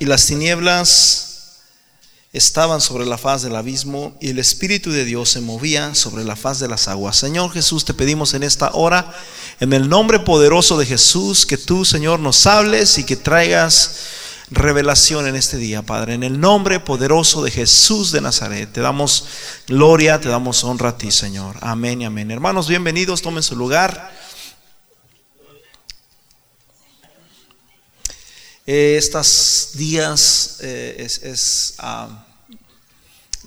y las tinieblas estaban sobre la faz del abismo y el Espíritu de Dios se movía sobre la faz de las aguas. Señor Jesús, te pedimos en esta hora, en el nombre poderoso de Jesús, que tú, Señor, nos hables y que traigas revelación en este día, Padre. En el nombre poderoso de Jesús de Nazaret, te damos gloria, te damos honra a ti, Señor. Amén y amén. Hermanos, bienvenidos, tomen su lugar. Estos días eh, he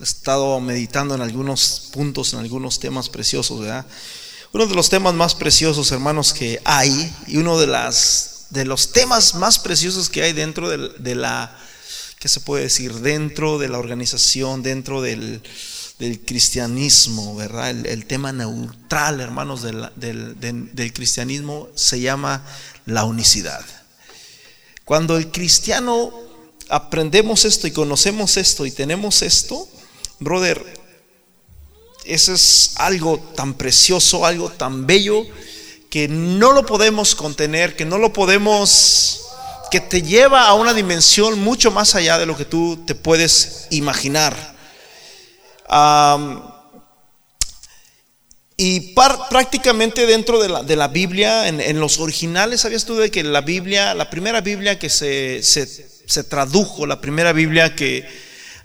estado meditando en algunos puntos, en algunos temas preciosos, ¿verdad? Uno de los temas más preciosos, hermanos, que hay, y uno de, los temas más preciosos que hay dentro de, la, ¿qué se puede decir? Dentro de la organización, dentro del, cristianismo, ¿verdad? El, tema neutral, hermanos, del cristianismo se llama la unicidad. Cuando el cristiano aprendemos esto y conocemos esto y tenemos esto, brother, eso es algo tan precioso, algo tan bello, que no lo podemos contener, que no lo podemos, que te lleva a una dimensión mucho más allá de lo que tú te puedes imaginar. Y prácticamente dentro de la, de la Biblia, en, los originales, ¿sabías tú de que la Biblia, la primera Biblia que se, se, tradujo, la primera Biblia que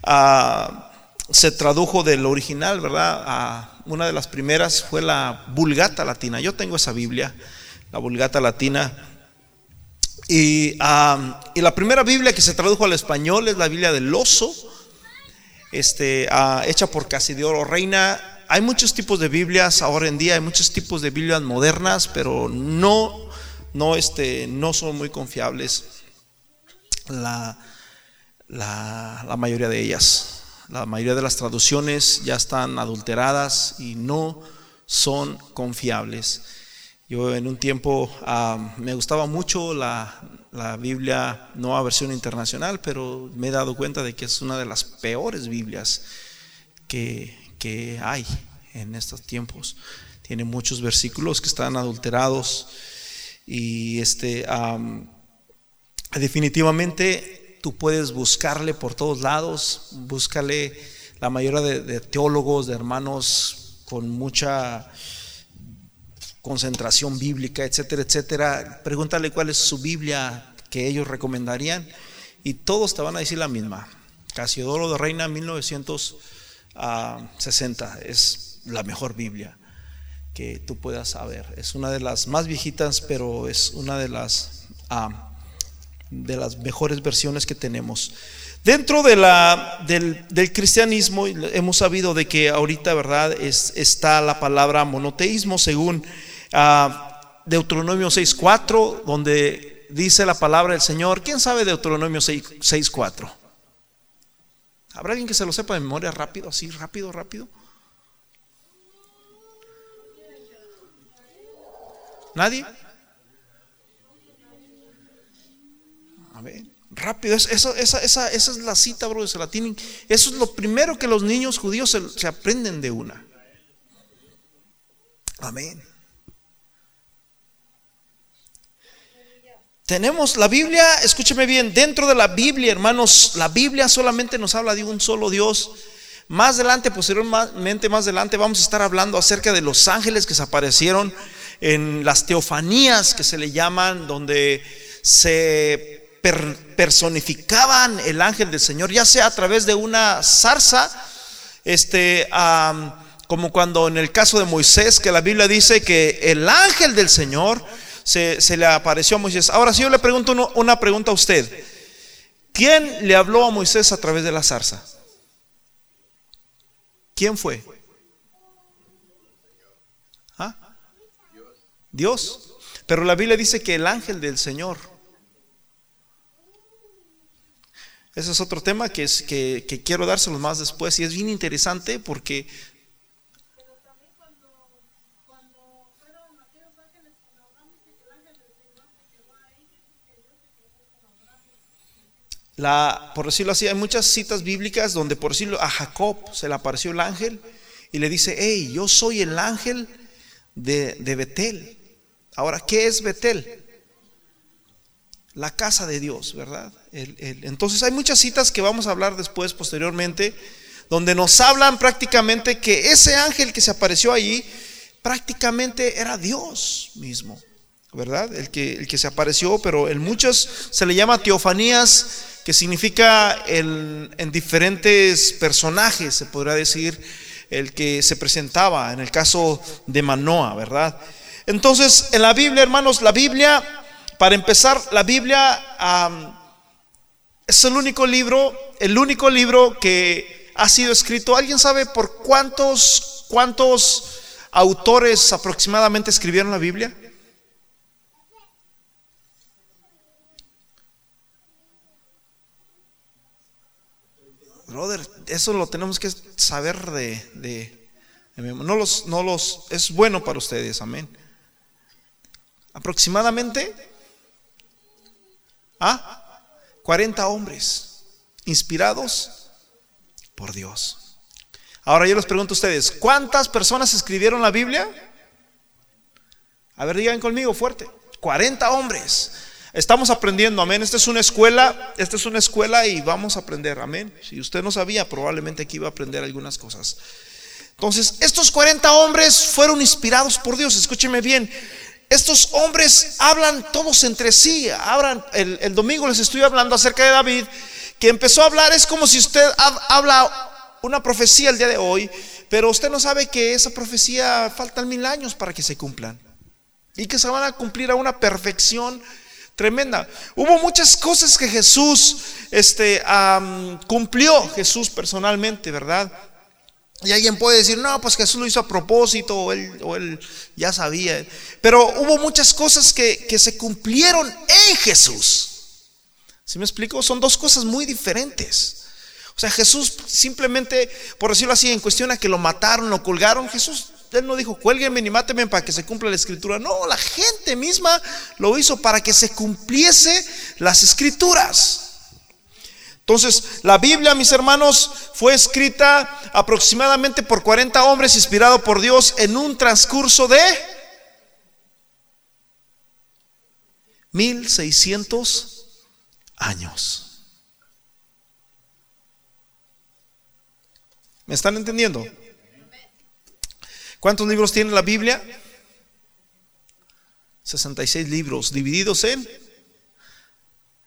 ah, se tradujo del original, ¿verdad? Ah, una de las primeras fue la Vulgata Latina. Yo tengo esa Biblia, la Vulgata Latina. Y, ah, y la primera Biblia que se tradujo al español es la Biblia del oso, este, hecha por Casidioro Reina hay muchos tipos de Biblias ahora en día, hay muchos tipos de Biblias modernas, pero no, no, este, no son muy confiables la, la, mayoría de ellas. La mayoría de las traducciones ya están adulteradas y no son confiables. Yo en un tiempo ah, me gustaba mucho la, la, Biblia, no a versión internacional, pero me he dado cuenta de que es una de las peores Biblias que, que hay en estos tiempos. Tiene muchos versículos que están adulterados y este definitivamente tú puedes buscarle por todos lados, búscale la mayoría de, teólogos, de hermanos con mucha concentración bíblica, etcétera, etcétera. Pregúntale cuál es su Biblia que ellos recomendarían y todos te van a decir la misma. Casiodoro de Reina 1900 60. Es la mejor Biblia que tú puedas saber. Es una de las más viejitas, pero es una de las, de las mejores versiones que tenemos. Dentro de la, del, cristianismo hemos sabido de que ahorita, ¿verdad? Es, está la palabra monoteísmo según ah, Deuteronomio 6.4, donde dice la palabra del Señor. ¿Quién sabe Deuteronomio 6.4? ¿Habrá alguien que se lo sepa de memoria rápido, así, rápido, rápido? ¿Nadie? A ver, rápido, esa, es la cita, bro, se la tienen. Eso es lo primero que los niños judíos se aprenden de una. Amén. Tenemos la Biblia, escúcheme bien, dentro de la Biblia, hermanos, la Biblia solamente nos habla de un solo Dios. Más adelante, posteriormente, más adelante, vamos a estar hablando acerca de los ángeles que se aparecieron en las teofanías que se le llaman, donde se personificaban el ángel del Señor, ya sea a través de una zarza, este, como cuando en el caso de Moisés, que la Biblia dice que el ángel del Señor se, le apareció a Moisés. Ahora si yo le pregunto una pregunta a usted. ¿Quién le habló a Moisés a través de la zarza? ¿Quién fue? ¿Ah? Dios. Pero la Biblia dice que el ángel del Señor. Ese es otro tema que, es, que, que quiero dárselo más después y es bien interesante porque por decirlo así, hay muchas citas bíblicas donde, por decirlo, a Jacob se le apareció el ángel y le dice, hey, yo soy el ángel de, Betel. Ahora, ¿qué es Betel? la casa de Dios, ¿verdad? entonces hay muchas citas que vamos a hablar después, posteriormente, donde nos hablan prácticamente que ese ángel que se apareció allí prácticamente era Dios mismo, ¿verdad? El que, el que se apareció, pero en muchos se le llama teofanías, que significa en diferentes personajes, se podría decir, el que se presentaba, en el caso de Manoa, ¿verdad? Entonces, en la Biblia, hermanos, la Biblia, para empezar, la Biblia es el único libro, el único libro que ha sido escrito. ¿Alguien sabe por cuántos, cuántos autores aproximadamente escribieron la Biblia? Brother, eso lo tenemos que saber de, no los, no los, es bueno para ustedes, amén. Aproximadamente, ¿ah? 40 hombres inspirados por Dios. Ahora yo les pregunto a ustedes, ¿cuántas personas escribieron la Biblia? A ver, digan conmigo fuerte. 40 hombres. Estamos aprendiendo, amén. Esta es una escuela, esta es una escuela y vamos a aprender, amén. Si usted no sabía, probablemente aquí iba a aprender algunas cosas. Entonces, estos 40 hombres fueron inspirados por Dios. Escúcheme bien. Estos hombres hablan todos entre sí. Hablan, el, el domingo les estoy hablando acerca de David que empezó a hablar es como si usted habla una profecía el día de hoy, pero usted no sabe que esa profecía faltan mil años para que se cumplan y que se van a cumplir a una perfección tremenda. Hubo muchas cosas que Jesús este, cumplió, Jesús personalmente, ¿verdad? Y alguien puede decir, no, pues Jesús lo hizo a propósito o él, o él ya sabía. Pero hubo muchas cosas que, que se cumplieron en Jesús. Si me explico? Son dos cosas muy diferentes. O sea, Jesús simplemente, por decirlo así, en cuestión a que lo mataron, lo colgaron, Jesús, él no dijo, cuélguenme ni mátenme para que se cumpla la escritura. No, la gente misma lo hizo para que se cumpliese las escrituras. Entonces, la Biblia, mis hermanos, fue escrita aproximadamente por 40 hombres inspirado por Dios en un transcurso de 1600 años. ¿Me están entendiendo? ¿Cuántos libros tiene la Biblia? 66 libros divididos en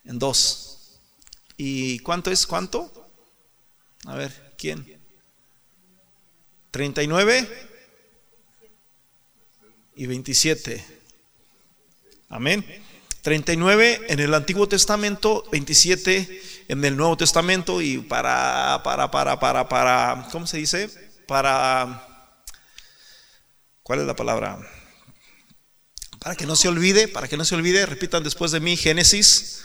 en dos. ¿Y cuánto es cuánto? A ver, ¿quién? 39 y 27. Amén. 39 en el Antiguo Testamento, 27 en el Nuevo Testamento y para, para, para, para, para, ¿cómo se dice? Para, ¿cuál es la palabra? Para que no se olvide, para que no se olvide, repitan después de mí, Génesis,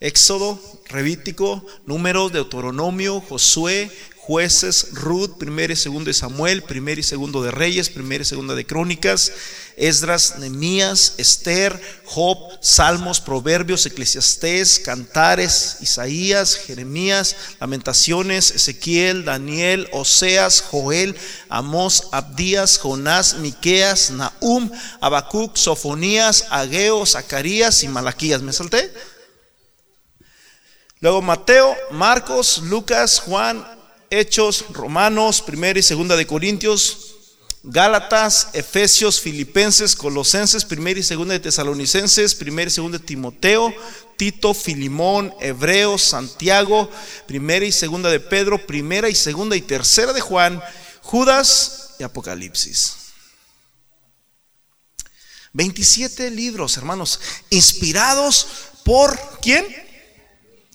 Éxodo, Revítico, Números, Deuteronomio, Josué, Jueces, Ruth, primero y segundo de Samuel, primero y segundo de Reyes, primero y segundo de Crónicas, Esdras, Nemías, Esther, Job, Salmos, Proverbios, Eclesiastés, Cantares, Isaías, Jeremías, Lamentaciones, Ezequiel, Daniel, Oseas, Joel, Amós, Abdías, Jonás, Miqueas, Nahum, Habacuc, Sofonías, Ageo, Zacarías y Malaquías. ¿Me salté? Luego Mateo, Marcos, Lucas, Juan, Hechos, Romanos, primera y segunda de Corintios, Gálatas, Efesios, Filipenses, Colosenses, primera y segunda de Tesalonicenses, primera y segunda de Timoteo, Tito, Filimón, Hebreos, Santiago, primera y segunda de Pedro, primera y segunda y tercera de Juan, Judas y Apocalipsis. 27 libros, hermanos, inspirados por ¿quién?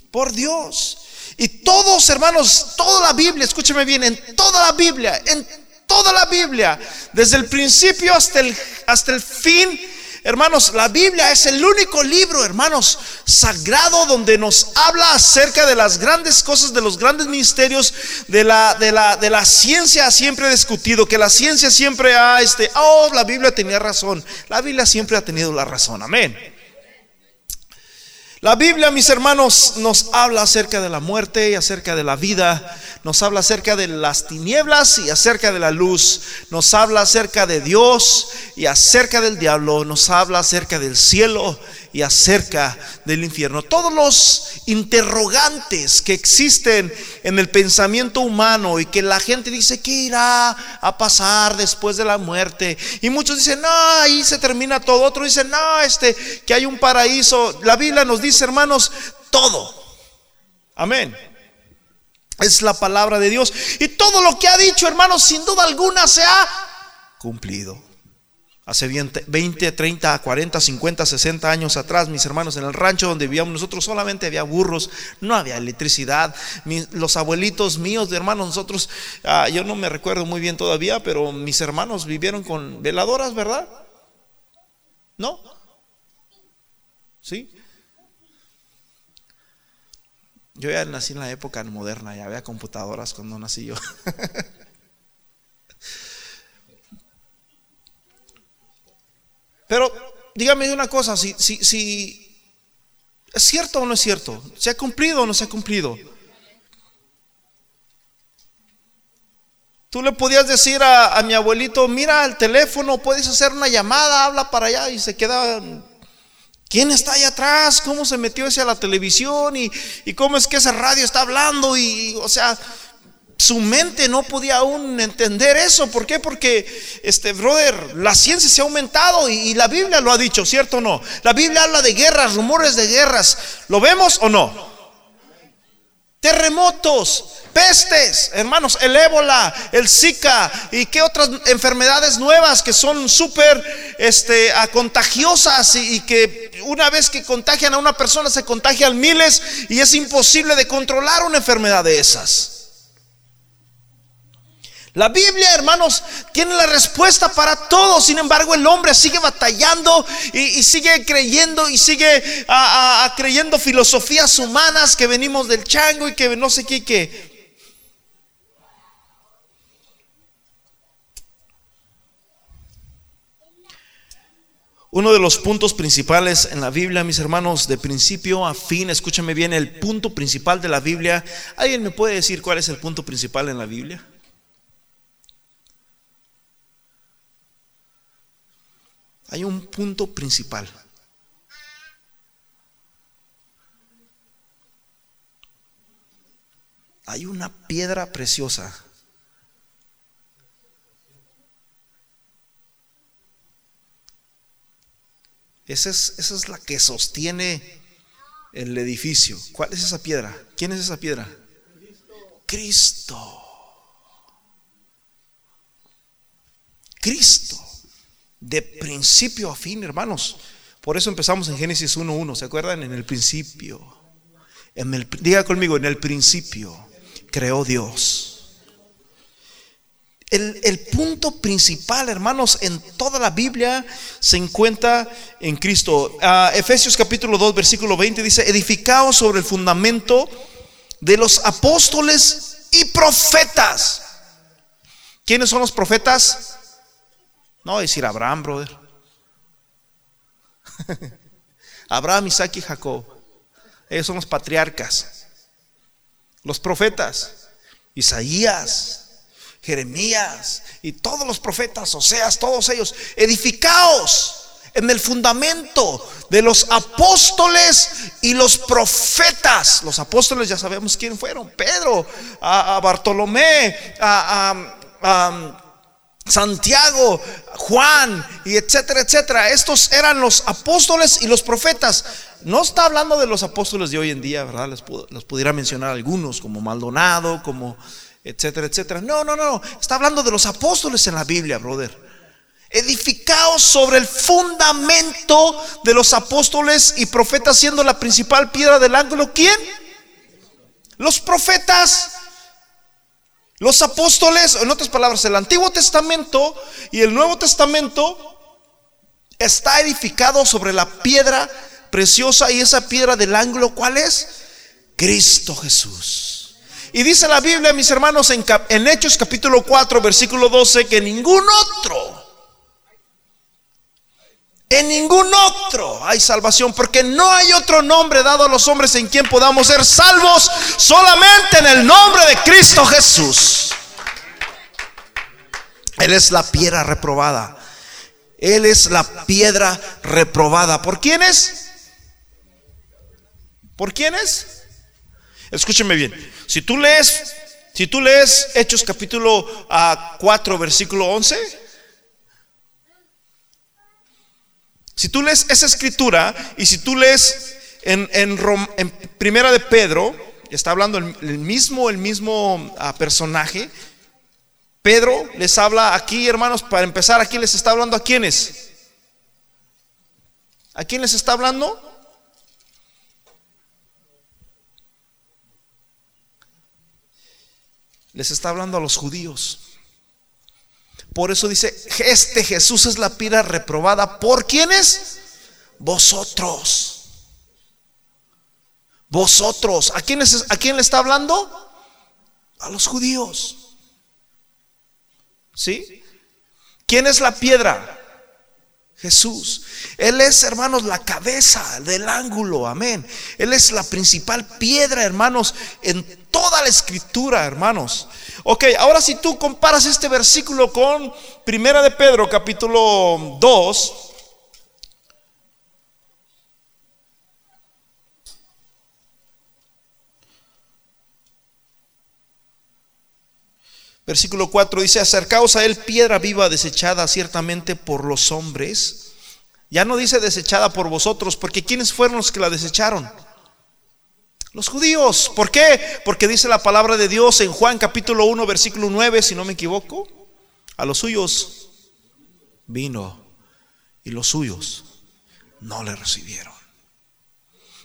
Por Dios. Y todos, hermanos, toda la Biblia, escúcheme bien, en toda la Biblia, en toda la Biblia, desde el principio hasta el, hasta el fin, hermanos, la Biblia es el único libro, hermanos, sagrado donde nos habla acerca de las grandes cosas, de los grandes misterios, de la, de la, de la ciencia siempre discutido, que la ciencia siempre ha, este, oh, la Biblia tenía razón, la Biblia siempre ha tenido la razón, amén. La Biblia, mis hermanos, nos habla acerca de la muerte y acerca de la vida. nos habla acerca de las tinieblas y acerca de la luz, nos habla acerca de Dios y acerca del diablo, nos habla acerca del cielo y acerca del infierno. Todos los interrogantes que existen en el pensamiento humano y que la gente dice, ¿qué irá a pasar después de la muerte? Y muchos dicen, no, ahí se termina todo. Otros dicen, no, este, que hay un paraíso. La Biblia nos dice, hermanos, todo. Amén. Es la palabra de Dios. Y todo lo que ha dicho, hermanos, sin duda alguna se ha cumplido. Hace 20, 30, 40, 50, 60 años atrás, mis hermanos, en el rancho donde vivíamos nosotros solamente había burros, no había electricidad. los abuelitos míos, de hermanos, nosotros, ah, yo no me recuerdo muy bien todavía, pero mis hermanos vivieron con veladoras, ¿verdad? ¿No? ¿Sí? Yo ya nací en la época moderna, ya había computadoras cuando nací yo. Pero dígame una cosa, si, si, es cierto o no es cierto, ¿se ha cumplido o no se ha cumplido? Tú le podías decir a, mi abuelito, mira el teléfono, puedes hacer una llamada, habla para allá y se queda, ¿quién está allá atrás? ¿Cómo se metió ese a la televisión? ¿Y, y cómo es que ese radio está hablando? Y, o sea, su mente no podía aún entender eso. ¿Por qué? Porque, este, brother, la ciencia se ha aumentado y, la Biblia lo ha dicho, ¿cierto o no? La Biblia habla de guerras, rumores de guerras. ¿Lo vemos o no? Terremotos, pestes, hermanos, el ébola, el Zika y qué otras enfermedades nuevas que son súper este, contagiosas y, y, que una vez que contagian a una persona se contagian miles y es imposible de controlar una enfermedad de esas. La Biblia, hermanos, tiene la respuesta para todo. Sin embargo, el hombre sigue batallando y, sigue creyendo y sigue creyendo filosofías humanas que venimos del chango y que no sé qué, qué. Uno de los puntos principales en la Biblia, mis hermanos, de principio a fin, escúchame bien, el punto principal de la Biblia. ¿Alguien me puede decir cuál es el punto principal en la Biblia? Hay un punto principal. Hay una piedra preciosa. Esa es, esa es, la que sostiene el edificio. ¿Cuál es esa piedra? ¿Quién es esa piedra? Cristo. Cristo de principio a fin, hermanos. Por eso empezamos en Génesis 1.1, ¿se acuerdan? En el principio. En el, diga conmigo, en el principio creó Dios. El, punto principal, hermanos, en toda la Biblia se encuentra en Cristo. Ah, Efesios capítulo 2, versículo 20 dice, edificados sobre el fundamento de los apóstoles y profetas. ¿Quiénes son los profetas? No decir Abraham, brother. Abraham, Isaac y Jacob. Ellos son los patriarcas. Los profetas. Isaías, Jeremías y todos los profetas, o sea, todos ellos, edificaos en el fundamento de los apóstoles y los profetas. Los apóstoles ya sabemos quién fueron, Pedro, a, Bartolomé, a Santiago, Juan y etcétera, etcétera. Estos eran los apóstoles y los profetas. No está hablando de los apóstoles de hoy en día, ¿verdad? Les, pudiera mencionar algunos como Maldonado, como etcétera, etcétera. No, no, no. Está hablando de los apóstoles en la Biblia, brother. Edificados sobre el fundamento de los apóstoles y profetas siendo la principal piedra del ángulo. ¿Quién? Los profetas. Los apóstoles, en otras palabras, el Antiguo Testamento y el Nuevo Testamento está edificado sobre la piedra preciosa y esa piedra del ángulo, ¿cuál es? Cristo Jesús. Y dice la Biblia, mis hermanos, en, en Hechos capítulo 4, versículo 12, que ningún otro En ningún otro hay salvación, porque no hay otro nombre dado a los hombres en quien podamos ser salvos, solamente en el nombre de Cristo Jesús. Él es la piedra reprobada. Él es la piedra reprobada. ¿Por quiénes? ¿Por quiénes? Escúcheme bien. Si tú lees, si tú lees Hechos capítulo 4, ah, versículo 11, si tú lees esa escritura y si tú lees en, en, Primera de Pedro, está hablando el, mismo, el mismo ah, personaje, Pedro les habla aquí, hermanos, para empezar, aquí les está hablando a quiénes. ¿A quién les está hablando? Les está hablando a los judíos. Por eso dice, este Jesús es la pira reprobada. ¿Por quiénes? Vosotros. Vosotros. ¿A quién, ¿A quién le está hablando? A los judíos. ¿Sí? ¿Quién es la piedra? Jesús. Él es, hermanos, la cabeza del ángulo. Amén. Él es la principal piedra, hermanos, en toda la escritura, hermanos. Ok, ahora si tú comparas este versículo con Primera de Pedro, capítulo 2. Versículo 4 dice, acercaos a él piedra viva desechada ciertamente por los hombres. Ya no dice desechada por vosotros, porque ¿quiénes fueron los que la desecharon? Los judíos. ¿Por qué? Porque dice la palabra de Dios en Juan capítulo 1, versículo 9, si no me equivoco. A los suyos vino y los suyos no le recibieron.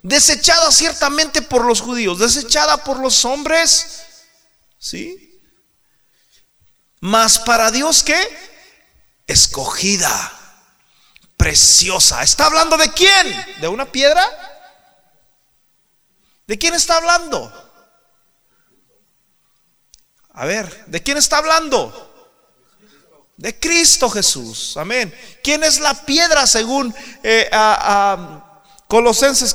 Desechada ciertamente por los judíos, desechada por los hombres. ¿Sí? Mas para Dios que escogida, preciosa. ¿Está hablando de quién? ¿De una piedra? ¿De quién está hablando? A ver, ¿de quién está hablando? De Cristo Jesús. Amén. ¿Quién es la piedra según eh, Colosenses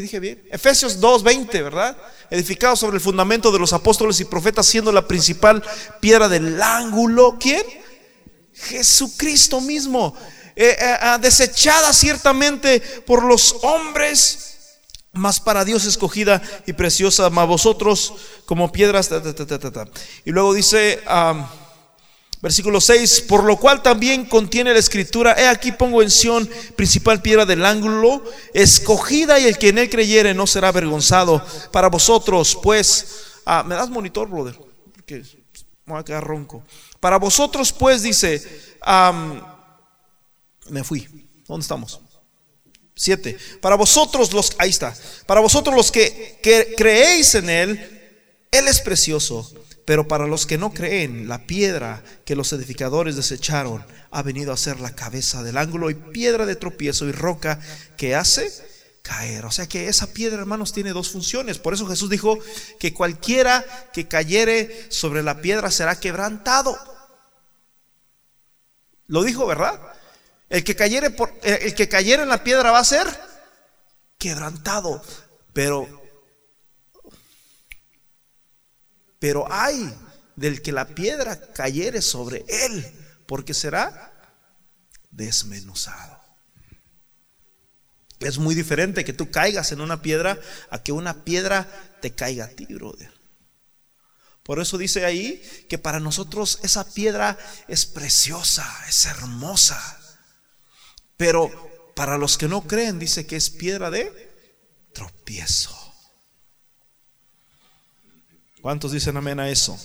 dije bien? Efesios 2:20, ¿verdad? Edificado sobre el fundamento de los apóstoles y profetas, siendo la principal piedra del ángulo. ¿Quién? Jesucristo mismo. Eh, eh, ah, desechada ciertamente por los hombres, mas para Dios escogida y preciosa, mas vosotros como piedras. y luego dice. Versículo 6, por lo cual también contiene la escritura, he aquí pongo en Sión principal piedra del ángulo, escogida y el que en él creyere no será avergonzado. Para vosotros, pues, ah, me das monitor, brother, porque me voy a quedar ronco. Para vosotros, pues, dice, me fui, ¿dónde estamos? Siete. Para vosotros los, ahí está, para vosotros los que, que creéis en él, él es precioso pero para los que no creen, la piedra que los edificadores desecharon ha venido a ser la cabeza del ángulo y piedra de tropiezo y roca que hace caer. O sea que esa piedra, hermanos, tiene dos funciones. Por eso Jesús dijo que cualquiera que cayere sobre la piedra será quebrantado. Lo dijo, ¿verdad? El que cayere, por, el que en la piedra va a ser quebrantado. Pero Pero hay del que la piedra cayere sobre él, porque será desmenuzado. Es muy diferente que tú caigas en una piedra a que una piedra te caiga a ti, brother. Por eso dice ahí que para nosotros esa piedra es preciosa, es hermosa. Pero para los que no creen dice que es piedra de tropiezo. ¿Cuántos dicen amén a eso?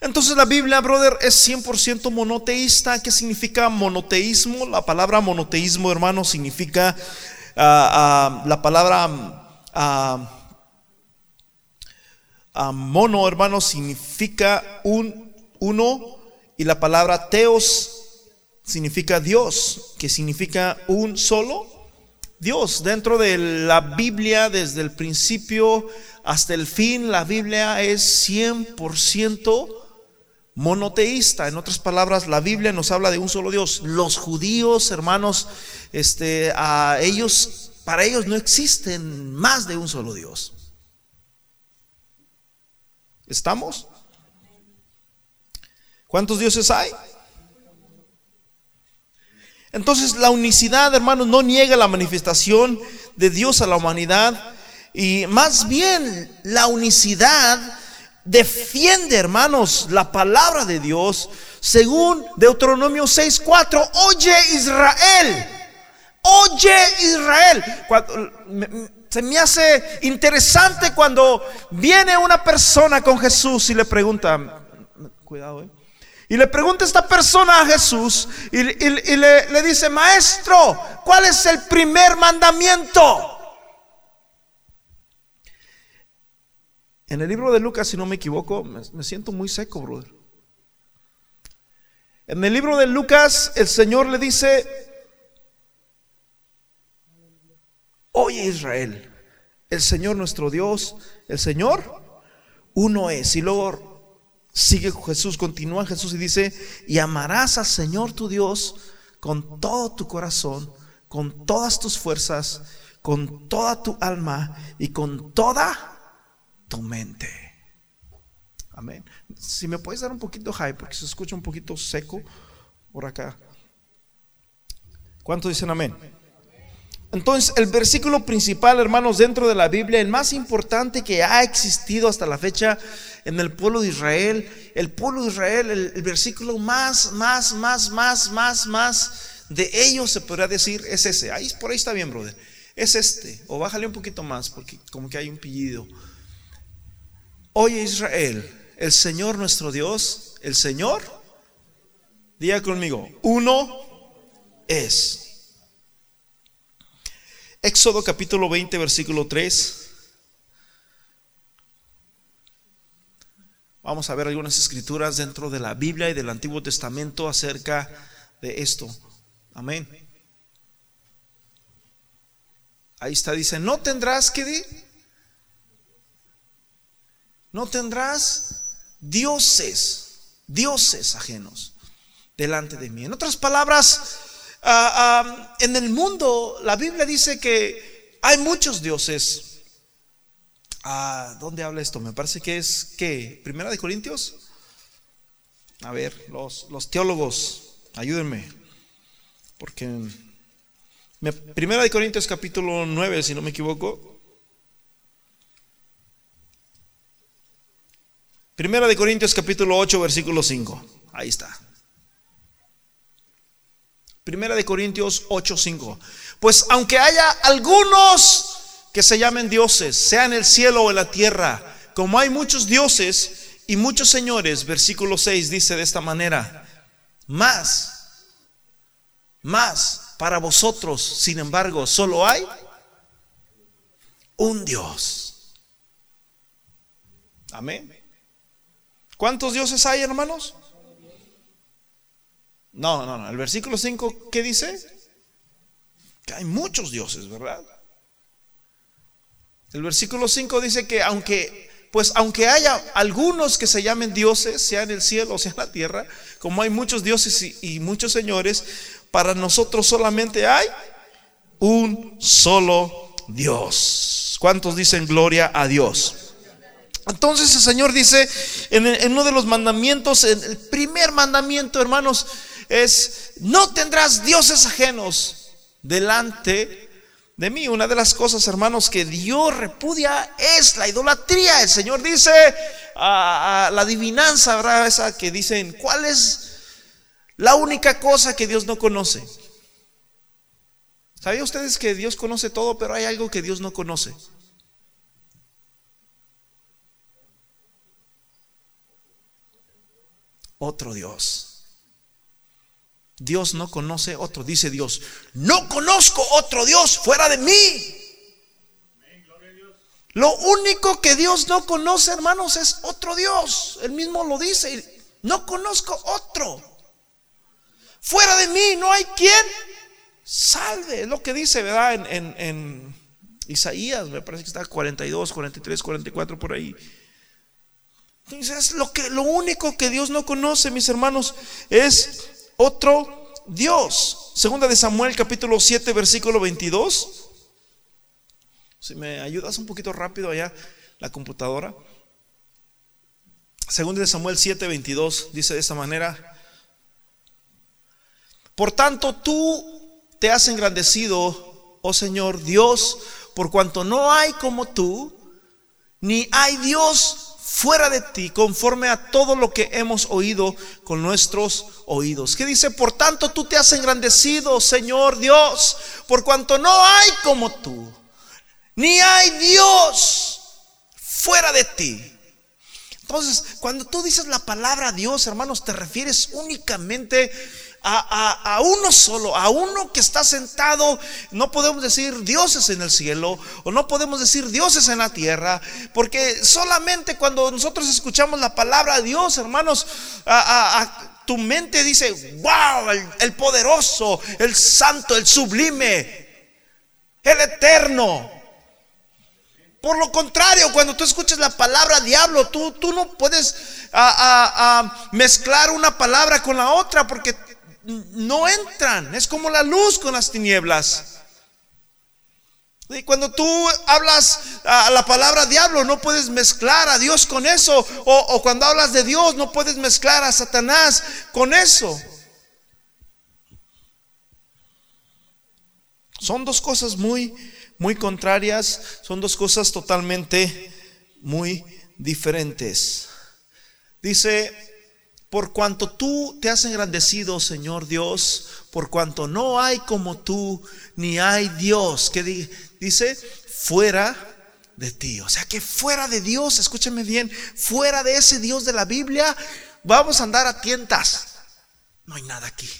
Entonces la Biblia, brother, es 100% monoteísta. ¿Qué significa monoteísmo? La palabra monoteísmo, hermano, significa ah, ah, la palabra ah, mono, hermano, significa un uno y la palabra teos significa Dios, que significa un solo Dios. Dentro de la Biblia, desde el principio hasta el fin la Biblia es 100% monoteísta. En otras palabras, la Biblia nos habla de un solo Dios. Los judíos, hermanos, este, a ellos, para ellos no existen más de un solo Dios. ¿Estamos? ¿Cuántos dioses hay? Entonces la unicidad, hermanos, no niega la manifestación de Dios a la humanidad y más bien la unicidad defiende, hermanos, la palabra de Dios según Deuteronomio 6:4. Oye Israel, oye Israel. se me hace interesante cuando viene una persona con Jesús y le pregunta, cuidado, eh, y le pregunta esta persona a Jesús y, le, dice, maestro, ¿cuál es el primer mandamiento? En el libro de Lucas, si no me equivoco, me, siento muy seco, brother. En el libro de Lucas, el Señor le dice, oye Israel, el Señor nuestro Dios, el Señor, uno es. Y luego sigue Jesús, continúa Jesús y dice, y amarás al Señor tu Dios con todo tu corazón, con todas tus fuerzas, con toda tu alma y con toda tu mente. Amén. Si me puedes dar un poquito high, porque se escucha un poquito seco por acá. ¿Cuántos dicen amén? Entonces, el versículo principal, hermanos, dentro de la Biblia, el más importante que ha existido hasta la fecha en el pueblo de Israel, el pueblo de Israel, el, versículo más, más, más, más, más, más de ellos se podría decir es ese. Ahí por ahí está bien, brother. Es este. O bájale un poquito más, porque como que hay un pillido. Oye Israel, el Señor nuestro Dios, el Señor, diga conmigo, uno es. Éxodo capítulo 20, versículo 3. Vamos a ver algunas escrituras dentro de la Biblia y del Antiguo Testamento acerca de esto. Amén. Ahí está, dice, no tendrás que no tendrás dioses, dioses ajenos delante de mí. En otras palabras, ah, ah, en el mundo la Biblia dice que hay muchos dioses. Ah, ¿Dónde habla esto? Me parece que es que Primera de Corintios. A ver, los, los teólogos, ayúdenme. Porque Primera de Corintios capítulo 9, si no me equivoco. Primera de Corintios capítulo 8, versículo 5. Ahí está. Primera de Corintios 8, 5. Pues aunque haya algunos que se llamen dioses, sea en el cielo o en la tierra, como hay muchos dioses y muchos señores, versículo 6 dice de esta manera, más, más para vosotros, sin embargo, solo hay un Dios. Amén. ¿Cuántos dioses hay, hermanos? No, no, no. El versículo 5, ¿qué dice? Que hay muchos dioses, ¿verdad? El versículo 5 dice que aunque, pues aunque haya algunos que se llamen dioses, sea en el cielo o sea en la tierra, como hay muchos dioses y, muchos señores, para nosotros solamente hay un solo Dios. ¿Cuántos dicen gloria a Dios? Entonces el Señor dice en, uno de los mandamientos, el primer mandamiento, hermanos, es, no tendrás dioses ajenos delante de mí. Una de las cosas, hermanos, que Dios repudia es la idolatría. El Señor dice a, la adivinanza, ¿verdad? Esa que dicen, ¿cuál es la única cosa que Dios no conoce? ¿Sabían ustedes que Dios conoce todo, pero hay algo que Dios no conoce? otro Dios. Dios no conoce otro, dice Dios, no conozco otro Dios fuera de mí. Lo único que Dios no conoce, hermanos, es otro Dios. Él mismo lo dice, no conozco otro. Fuera de mí no hay quien salve. Es lo que dice, ¿verdad? En, Isaías, me parece que está 42, 43, 44 por ahí. Entonces, lo, que, lo único que Dios no conoce, mis hermanos, es otro Dios. Segunda de Samuel capítulo 7, versículo 22. Si me ayudas un poquito rápido allá, la computadora. Segunda de Samuel 7, 22 dice de esta manera. Por tanto, tú te has engrandecido, oh Señor Dios, por cuanto no hay como tú, ni hay Dios fuera de ti, conforme a todo lo que hemos oído con nuestros oídos. ¿Qué dice? Por tanto, tú te has engrandecido, Señor Dios, por cuanto no hay como tú, ni hay Dios fuera de ti. Entonces, cuando tú dices la palabra Dios, hermanos, te refieres únicamente a, uno solo, a uno que está sentado. No podemos decir dioses en el cielo o no podemos decir dioses en la tierra, porque solamente cuando nosotros escuchamos la palabra Dios, hermanos, a, tu mente dice, wow, el poderoso, el santo, el sublime, el eterno. Por lo contrario, cuando tú escuchas la palabra diablo, tú, tú no puedes a, mezclar una palabra con la otra porque no entran. Es como la luz con las tinieblas. Y cuando tú hablas a la palabra diablo, no puedes mezclar a Dios con eso. O, o cuando hablas de Dios, no puedes mezclar a Satanás con eso. Son dos cosas muy muy contrarias, son dos cosas totalmente muy diferentes. Dice, por cuanto tú te has engrandecido, Señor Dios, por cuanto no hay como tú, ni hay Dios, que dice, fuera de ti. O sea que fuera de Dios, escúchame bien, fuera de ese Dios de la Biblia, vamos a andar a tientas. No hay nada aquí.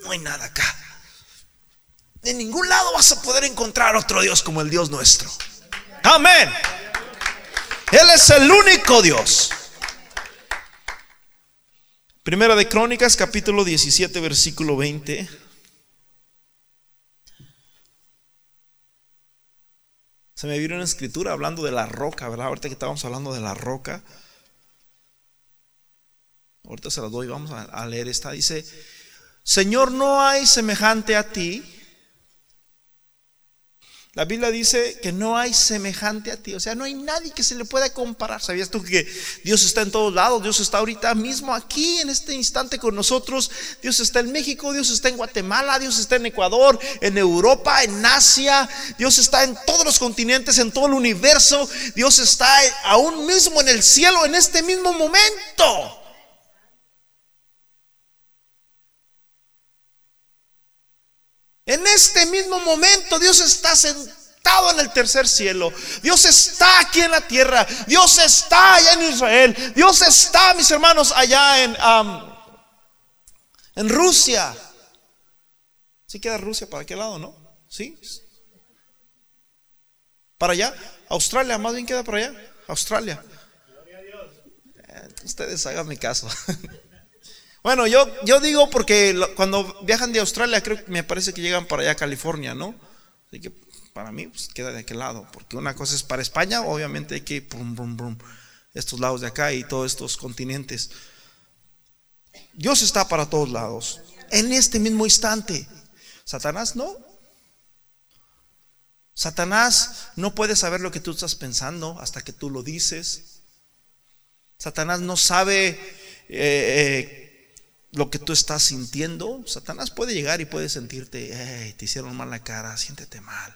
No hay nada acá. En ningún lado vas a poder encontrar otro Dios como el Dios nuestro. Amén. Él es el único Dios. Primera de Crónicas, capítulo 17, versículo 20. Se me vino una escritura hablando de la roca, ¿verdad? Ahorita que estábamos hablando de la roca. Ahorita se la doy, vamos a leer esta. Dice, Señor, no hay semejante a ti la Biblia dice que no hay semejante a ti, o sea, no hay nadie que se le pueda comparar. ¿Sabías tú que Dios está en todos lados? Dios está ahorita mismo aquí, en este instante con nosotros. Dios está en México, Dios está en Guatemala, Dios está en Ecuador, en Europa, en Asia. Dios está en todos los continentes, en todo el universo. Dios está aún mismo en el cielo en este mismo momento. En este mismo momento Dios está sentado en el tercer cielo. Dios está aquí en la tierra. Dios está allá en Israel. Dios está, mis hermanos, allá en, en Rusia. ¿Sí queda Rusia para qué lado, no? ¿Sí? ¿Para allá? Australia, más bien queda para allá. Australia. Eh, ustedes hagan mi caso. Bueno, yo, yo digo porque cuando viajan de Australia, creo que me parece que llegan para allá a California, ¿no? Así que para mí pues, queda de aquel lado, porque una cosa es para España, obviamente hay que brum, brum, estos lados de acá y todos estos continentes. Dios está para todos lados, en este mismo instante. Satanás no. Satanás no puede saber lo que tú estás pensando hasta que tú lo dices. Satanás no sabe eh, eh lo que tú estás sintiendo, Satanás puede llegar y puede sentirte, te hicieron mal la cara, siéntete mal.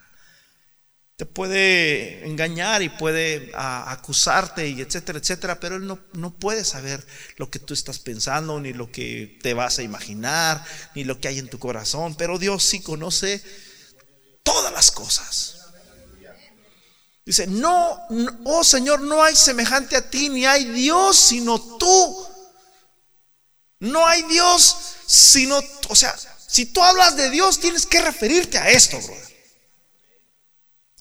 Te puede engañar y puede acusarte y etcétera, etcétera, pero él no, no puede saber lo que tú estás pensando, ni lo que te vas a imaginar, ni lo que hay en tu corazón, pero Dios sí conoce todas las cosas. Dice, no, oh Señor, no hay semejante a ti, ni hay Dios sino tú no hay Dios sino, o sea, si tú hablas de Dios, tienes que referirte a esto, bro.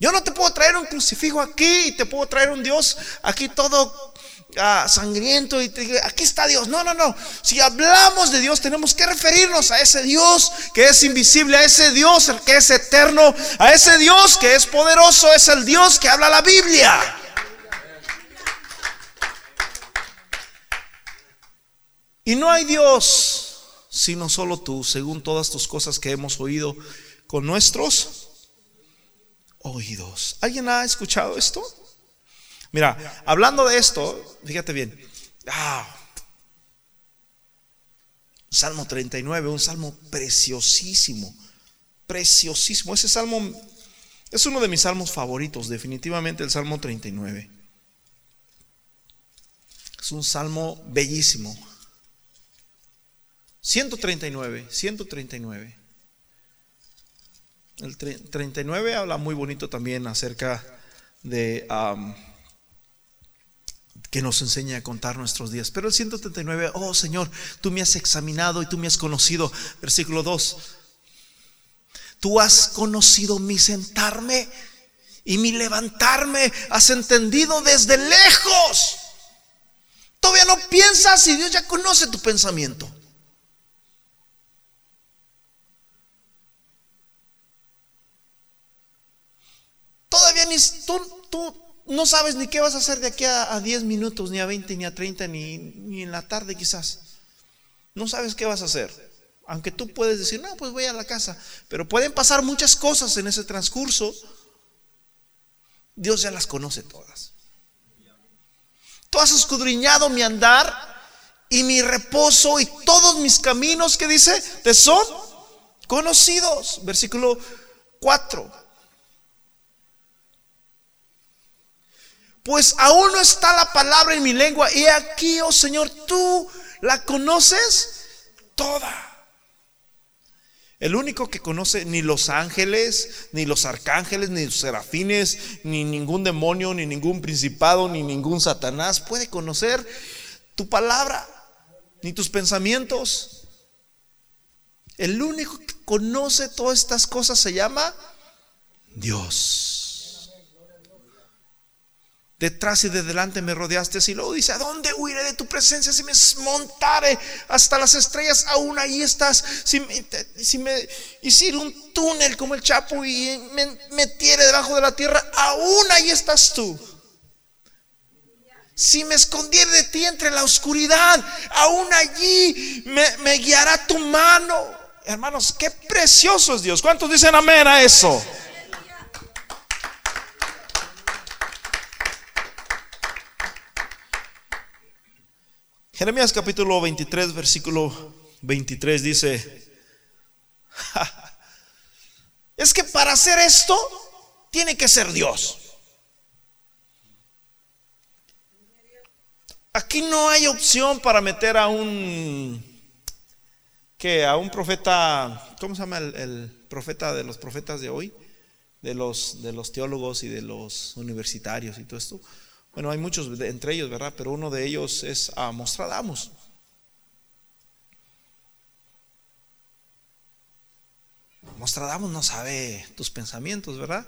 Yo no te puedo traer un crucifijo aquí y te puedo traer un Dios aquí todo ah, sangriento y te aquí está Dios. No, no, no. Si hablamos de Dios, tenemos que referirnos a ese Dios que es invisible, a ese Dios que es eterno, a ese Dios que es poderoso, es el Dios que habla la Biblia. Y no hay Dios sino solo tú, según todas tus cosas que hemos oído con nuestros oídos. ¿Alguien ha escuchado esto? Mira, hablando de esto, fíjate bien. Ah, salmo 39, un salmo preciosísimo, preciosísimo. Ese salmo es uno de mis salmos favoritos, definitivamente el Salmo 39. Es un salmo bellísimo. 139, 139. El 39 habla muy bonito también acerca de que nos enseña a contar nuestros días. Pero el 139, oh Señor, tú me has examinado y tú me has conocido. Versículo 2. Tú has conocido mi sentarme y mi levantarme. Has entendido desde lejos. Todavía no piensas y Dios ya conoce tu pensamiento. Todavía ni tú, tú no sabes ni qué vas a hacer de aquí a, 10 minutos, ni a 20, ni a 30, ni, ni en la tarde quizás. No sabes qué vas a hacer. Aunque tú puedes decir, no, pues voy a la casa. Pero pueden pasar muchas cosas en ese transcurso. Dios ya las conoce todas. Tú has escudriñado mi andar y mi reposo y todos mis caminos, que dice, te son conocidos. Versículo 4. Pues aún no está la palabra en mi lengua y aquí, oh Señor, tú la conoces toda. El único que conoce ni los ángeles, ni los arcángeles, ni los serafines, ni ningún demonio, ni ningún principado, ni ningún satanás puede conocer tu palabra, ni tus pensamientos. El único que conoce todas estas cosas se llama Dios. Detrás y de delante me rodeaste y luego dice, ¿a dónde huiré de tu presencia si me montare hasta las estrellas? Aún ahí estás. Si me, si me hiciera un túnel como el Chapo y me metiere debajo de la tierra, aún ahí estás tú. Si me escondiera de ti entre la oscuridad, aún allí me, me guiará tu mano. Hermanos, qué precioso es Dios. ¿Cuántos dicen amén a eso? Jeremías capítulo 23, versículo 23 dice, es que para hacer esto tiene que ser Dios. Aquí no hay opción para meter a un que a un profeta, ¿cómo se llama el, el, profeta de los profetas de hoy? De los de los teólogos y de los universitarios y todo esto. Bueno, hay muchos entre ellos, ¿verdad? Pero uno de ellos es a Mostradamus. Mostradamus no sabe tus pensamientos, ¿verdad?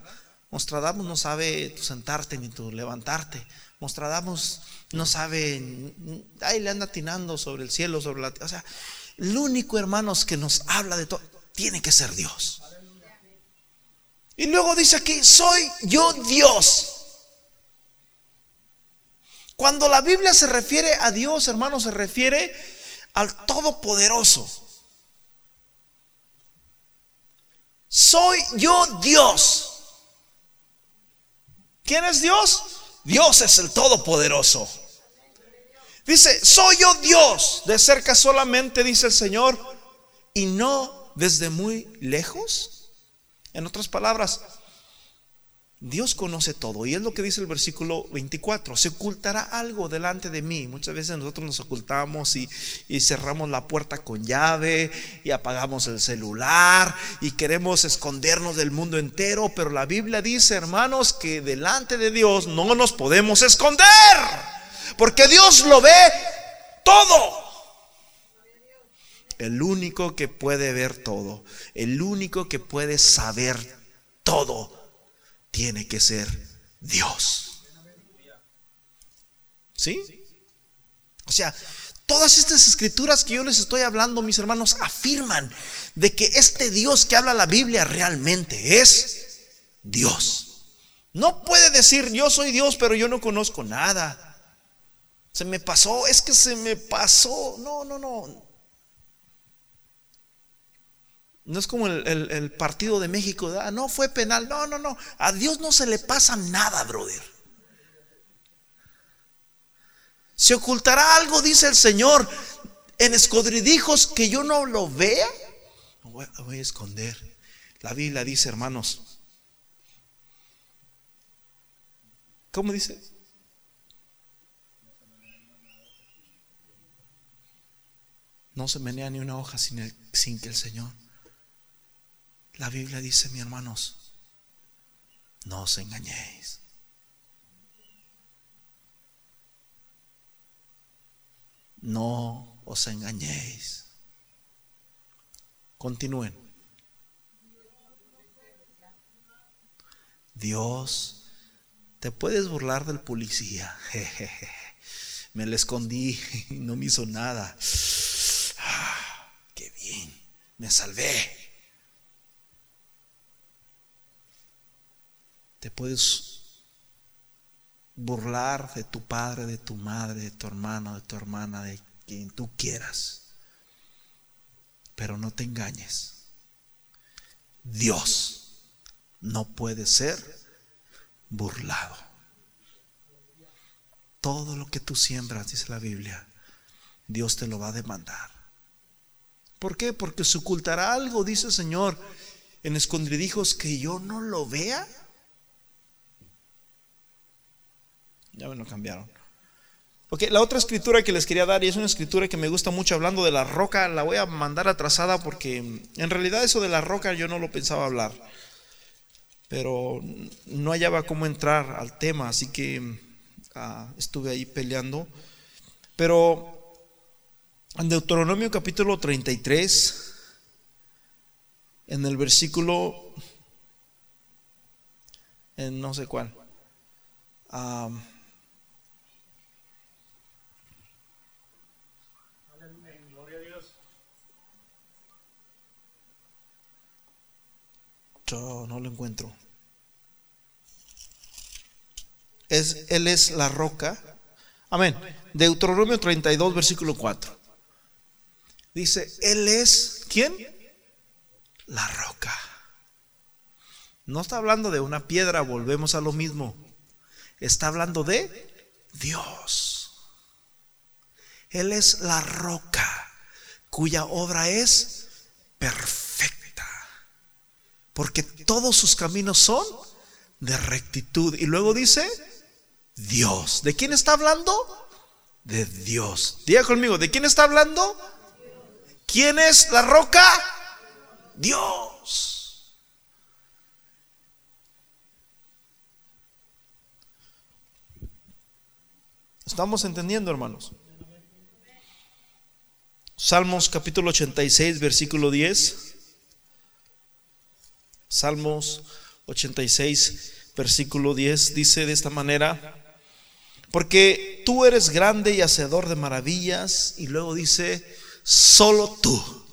Mostradamus no sabe tu sentarte ni tu levantarte. Mostradamus no sabe, ahí le anda atinando sobre el cielo, sobre la tierra. O sea, el único, hermanos, que nos habla de todo, tiene que ser Dios. Y luego dice aquí, soy yo Dios. Cuando la Biblia se refiere a Dios, hermanos, se refiere al Todopoderoso. Soy yo Dios. ¿Quién es Dios? Dios es el Todopoderoso. Dice, soy yo Dios. De cerca solamente, dice el Señor, y no desde muy lejos. En otras palabras, Dios conoce todo y es lo que dice el versículo 24. Se ocultará algo delante de mí. Muchas veces nosotros nos ocultamos y, cerramos la puerta con llave y apagamos el celular y queremos escondernos del mundo entero. Pero la Biblia dice, hermanos, que delante de Dios no nos podemos esconder. Porque Dios lo ve todo. El único que puede ver todo. El único que puede saber todo tiene que ser Dios. ¿Sí? O sea, todas estas escrituras que yo les estoy hablando, mis hermanos, afirman de que este Dios que habla la Biblia realmente es Dios. No puede decir yo soy Dios, pero yo no conozco nada. Se me pasó, es que se me pasó. No, no, no. No es como el, partido de México, ah, no fue penal. No, no, no. A Dios no se le pasa nada, brother. Se ocultará algo, dice el Señor, en escondrijos que yo no lo vea. Voy, voy a esconder. La Biblia dice, hermanos. ¿Cómo dice? No se menea ni una hoja sin, sin que el Señor la Biblia dice, mi hermanos, no os engañéis. No os engañéis. Continúen. Dios, te puedes burlar del policía. Me le escondí y no me hizo nada. Ah, qué bien, me salvé. Te puedes burlar de tu padre, de tu madre, de tu hermano, de tu hermana, de quien tú quieras. Pero no te engañes. Dios no puede ser burlado. Todo lo que tú siembras, dice la Biblia, Dios te lo va a demandar. ¿Por qué? Porque se ocultará algo, dice el Señor, en escondidijos que yo no lo vea. Ya me lo cambiaron. Ok, la otra escritura que les quería dar, y es una escritura que me gusta mucho hablando de la roca, la voy a mandar atrasada porque en realidad eso de la roca yo no lo pensaba hablar. Pero no hallaba cómo entrar al tema, así que ah, estuve ahí peleando. Pero en Deuteronomio capítulo 33, en el versículo, en no sé cuál. No lo encuentro. Es, él es la roca. Amén. Deuteronomio 32, versículo 4. Dice, Él es, ¿quién? La roca. No está hablando de una piedra, volvemos a lo mismo. Está hablando de Dios. Él es la roca cuya obra es perfecta porque todos sus caminos son de rectitud. Y luego dice, Dios. ¿De quién está hablando? De Dios. Diga conmigo, ¿de quién está hablando? ¿Quién es la roca? Dios. ¿Estamos entendiendo, hermanos? Salmos capítulo 86, versículo 10. Salmos 86, versículo 10, dice de esta manera, porque tú eres grande y hacedor de maravillas, y luego dice, solo tú.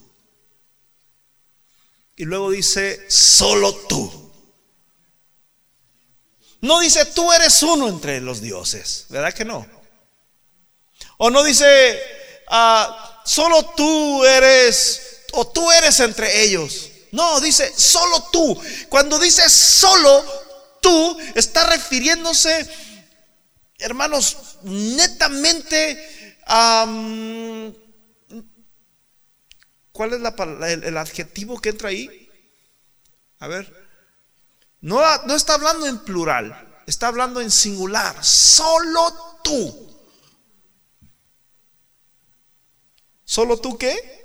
Y luego dice, solo tú. No dice, tú eres uno entre los dioses, ¿verdad que no? O no dice, ah, solo tú eres, o tú eres entre ellos. No, dice solo tú. Cuando dice solo tú, está refiriéndose, hermanos, netamente a... ¿Cuál es la, el, el, adjetivo que entra ahí? A ver. No, no está hablando en plural, está hablando en singular. Solo tú. ¿Solo tú qué?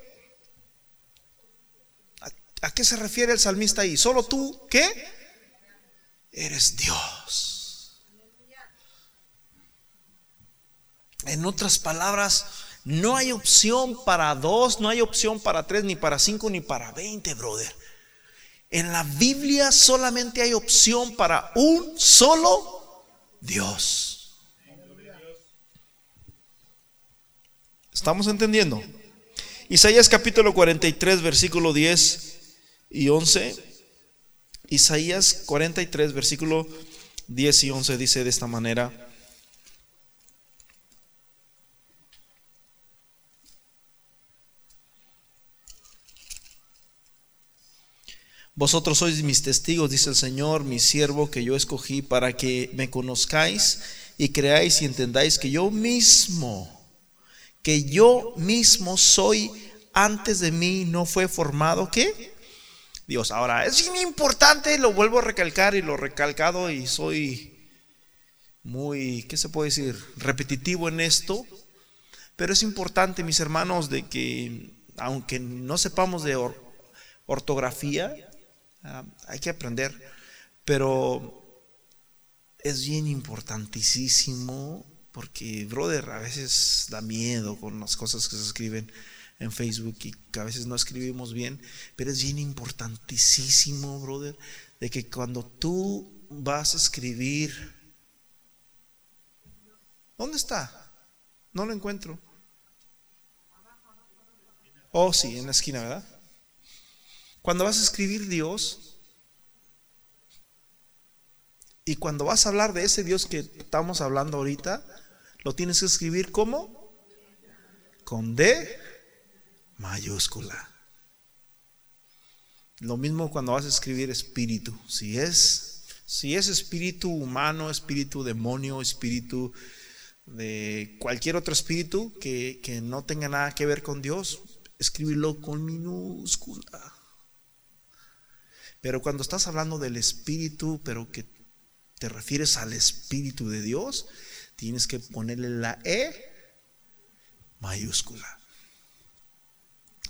¿A qué se refiere el salmista ahí? Solo tú, ¿qué? Eres Dios. En otras palabras, no hay opción para dos, no hay opción para tres, ni para cinco, ni para veinte, brother. En la Biblia solamente hay opción para un solo Dios. ¿Estamos entendiendo? Isaías capítulo 43, versículo 10 y 11, Isaías 43, versículo 10 y 11 dice de esta manera. Vosotros sois mis testigos, dice el Señor, mi siervo que yo escogí para que me conozcáis y creáis y entendáis que yo mismo, que yo mismo soy, antes de mí no fue formado, ¿qué? Dios. Ahora, es muy importante, lo vuelvo a recalcar y lo recalcado y soy muy, ¿qué se puede decir? Repetitivo en esto, pero es importante, mis hermanos, de que aunque no sepamos de ortografía, ah, hay que aprender, pero es bien importantísimo porque, brother, a veces da miedo con las cosas que se escriben en Facebook y que a veces no escribimos bien, pero es bien importantísimo, brother, de que cuando tú vas a escribir, ¿dónde está? No lo encuentro. Oh, sí, en la esquina, ¿verdad? Cuando vas a escribir Dios y cuando vas a hablar de ese Dios que estamos hablando ahorita, lo tienes que escribir como con D mayúscula. Lo mismo cuando vas a escribir espíritu. Si es, si es espíritu humano, espíritu demonio, espíritu de cualquier otro espíritu que, que no tenga nada que ver con Dios, escríbelo con minúscula. Pero cuando estás hablando del espíritu, pero que te refieres al espíritu de Dios, tienes que ponerle la E mayúscula.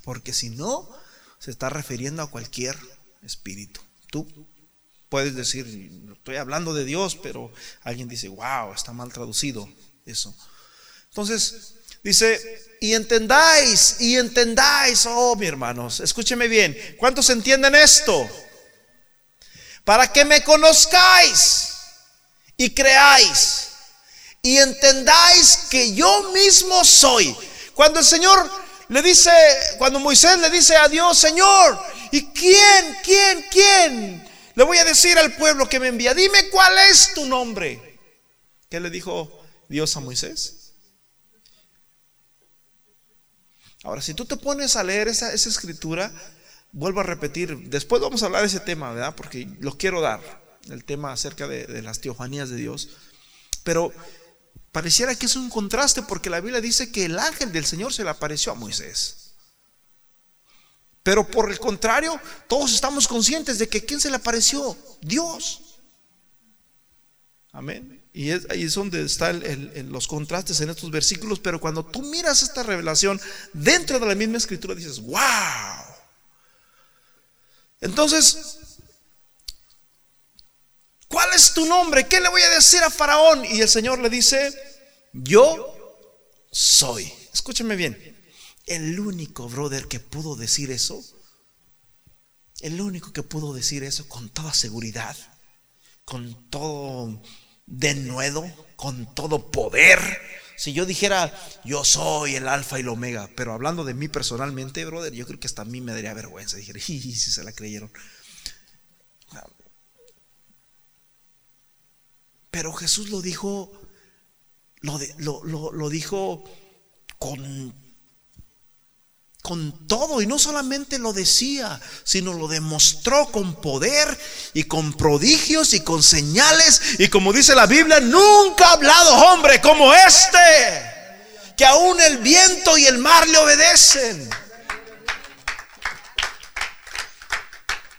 Porque si no, se está refiriendo a cualquier espíritu. Tú puedes decir, estoy hablando de Dios, pero alguien dice, wow, está mal traducido eso. Entonces, Dice, y entendáis, y entendáis, oh mi hermanos, escúcheme bien, ¿cuántos entienden esto? Para que me conozcáis y creáis y entendáis que yo mismo soy. Cuando el Señor le dice, cuando Moisés le dice a Dios, Señor, ¿y quién, quién, quién? Le voy a decir al pueblo que me envía, dime cuál es tu nombre. ¿Qué le dijo Dios a Moisés? Ahora, si tú te pones a leer esa, escritura, vuelvo a repetir, después vamos a hablar de ese tema, ¿verdad? Porque lo quiero dar, el tema acerca de, de las teofanías de Dios. Pero pareciera que es un contraste porque la Biblia dice que el ángel del Señor se le apareció a Moisés. Pero por el contrario, todos estamos conscientes de que ¿quién se le apareció? Dios. Amén. Y ahí es donde están los contrastes en estos versículos, pero cuando tú miras esta revelación dentro de la misma escritura, dices, wow. Entonces, ¿cuál es tu nombre? ¿Qué le voy a decir a Faraón? Y el Señor le dice, yo soy. Escúcheme bien, el único brother que pudo decir eso, el único que pudo decir eso con toda seguridad, con todo de nuevo, con todo poder. Si yo dijera, yo soy el alfa y el omega, pero hablando de mí personalmente, brother, yo creo que hasta a mí me daría vergüenza. Dijera, si se la creyeron. Pero Jesús lo dijo, lo, lo, lo dijo con con todo y no solamente lo decía, sino lo demostró con poder y con prodigios y con señales y como dice la Biblia, nunca ha hablado hombre como este, que aún el viento y el mar le obedecen.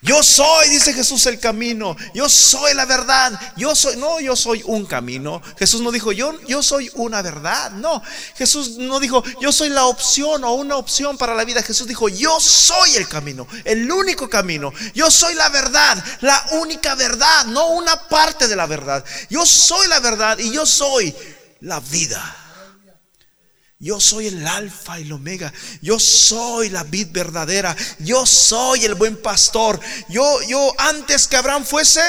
Yo soy, dice Jesús, el camino. Yo soy la verdad. Yo soy, no, yo soy un camino. Jesús no dijo, yo, yo soy una verdad. No, Jesús no dijo, yo soy la opción o una opción para la vida. Jesús dijo, yo soy el camino, el único camino. Yo soy la verdad, la única verdad, no una parte de la verdad. Yo soy la verdad y yo soy la vida. Yo soy el alfa y el omega. Yo soy la vid verdadera. Yo soy el buen pastor. Yo, yo antes que Abraham fuese,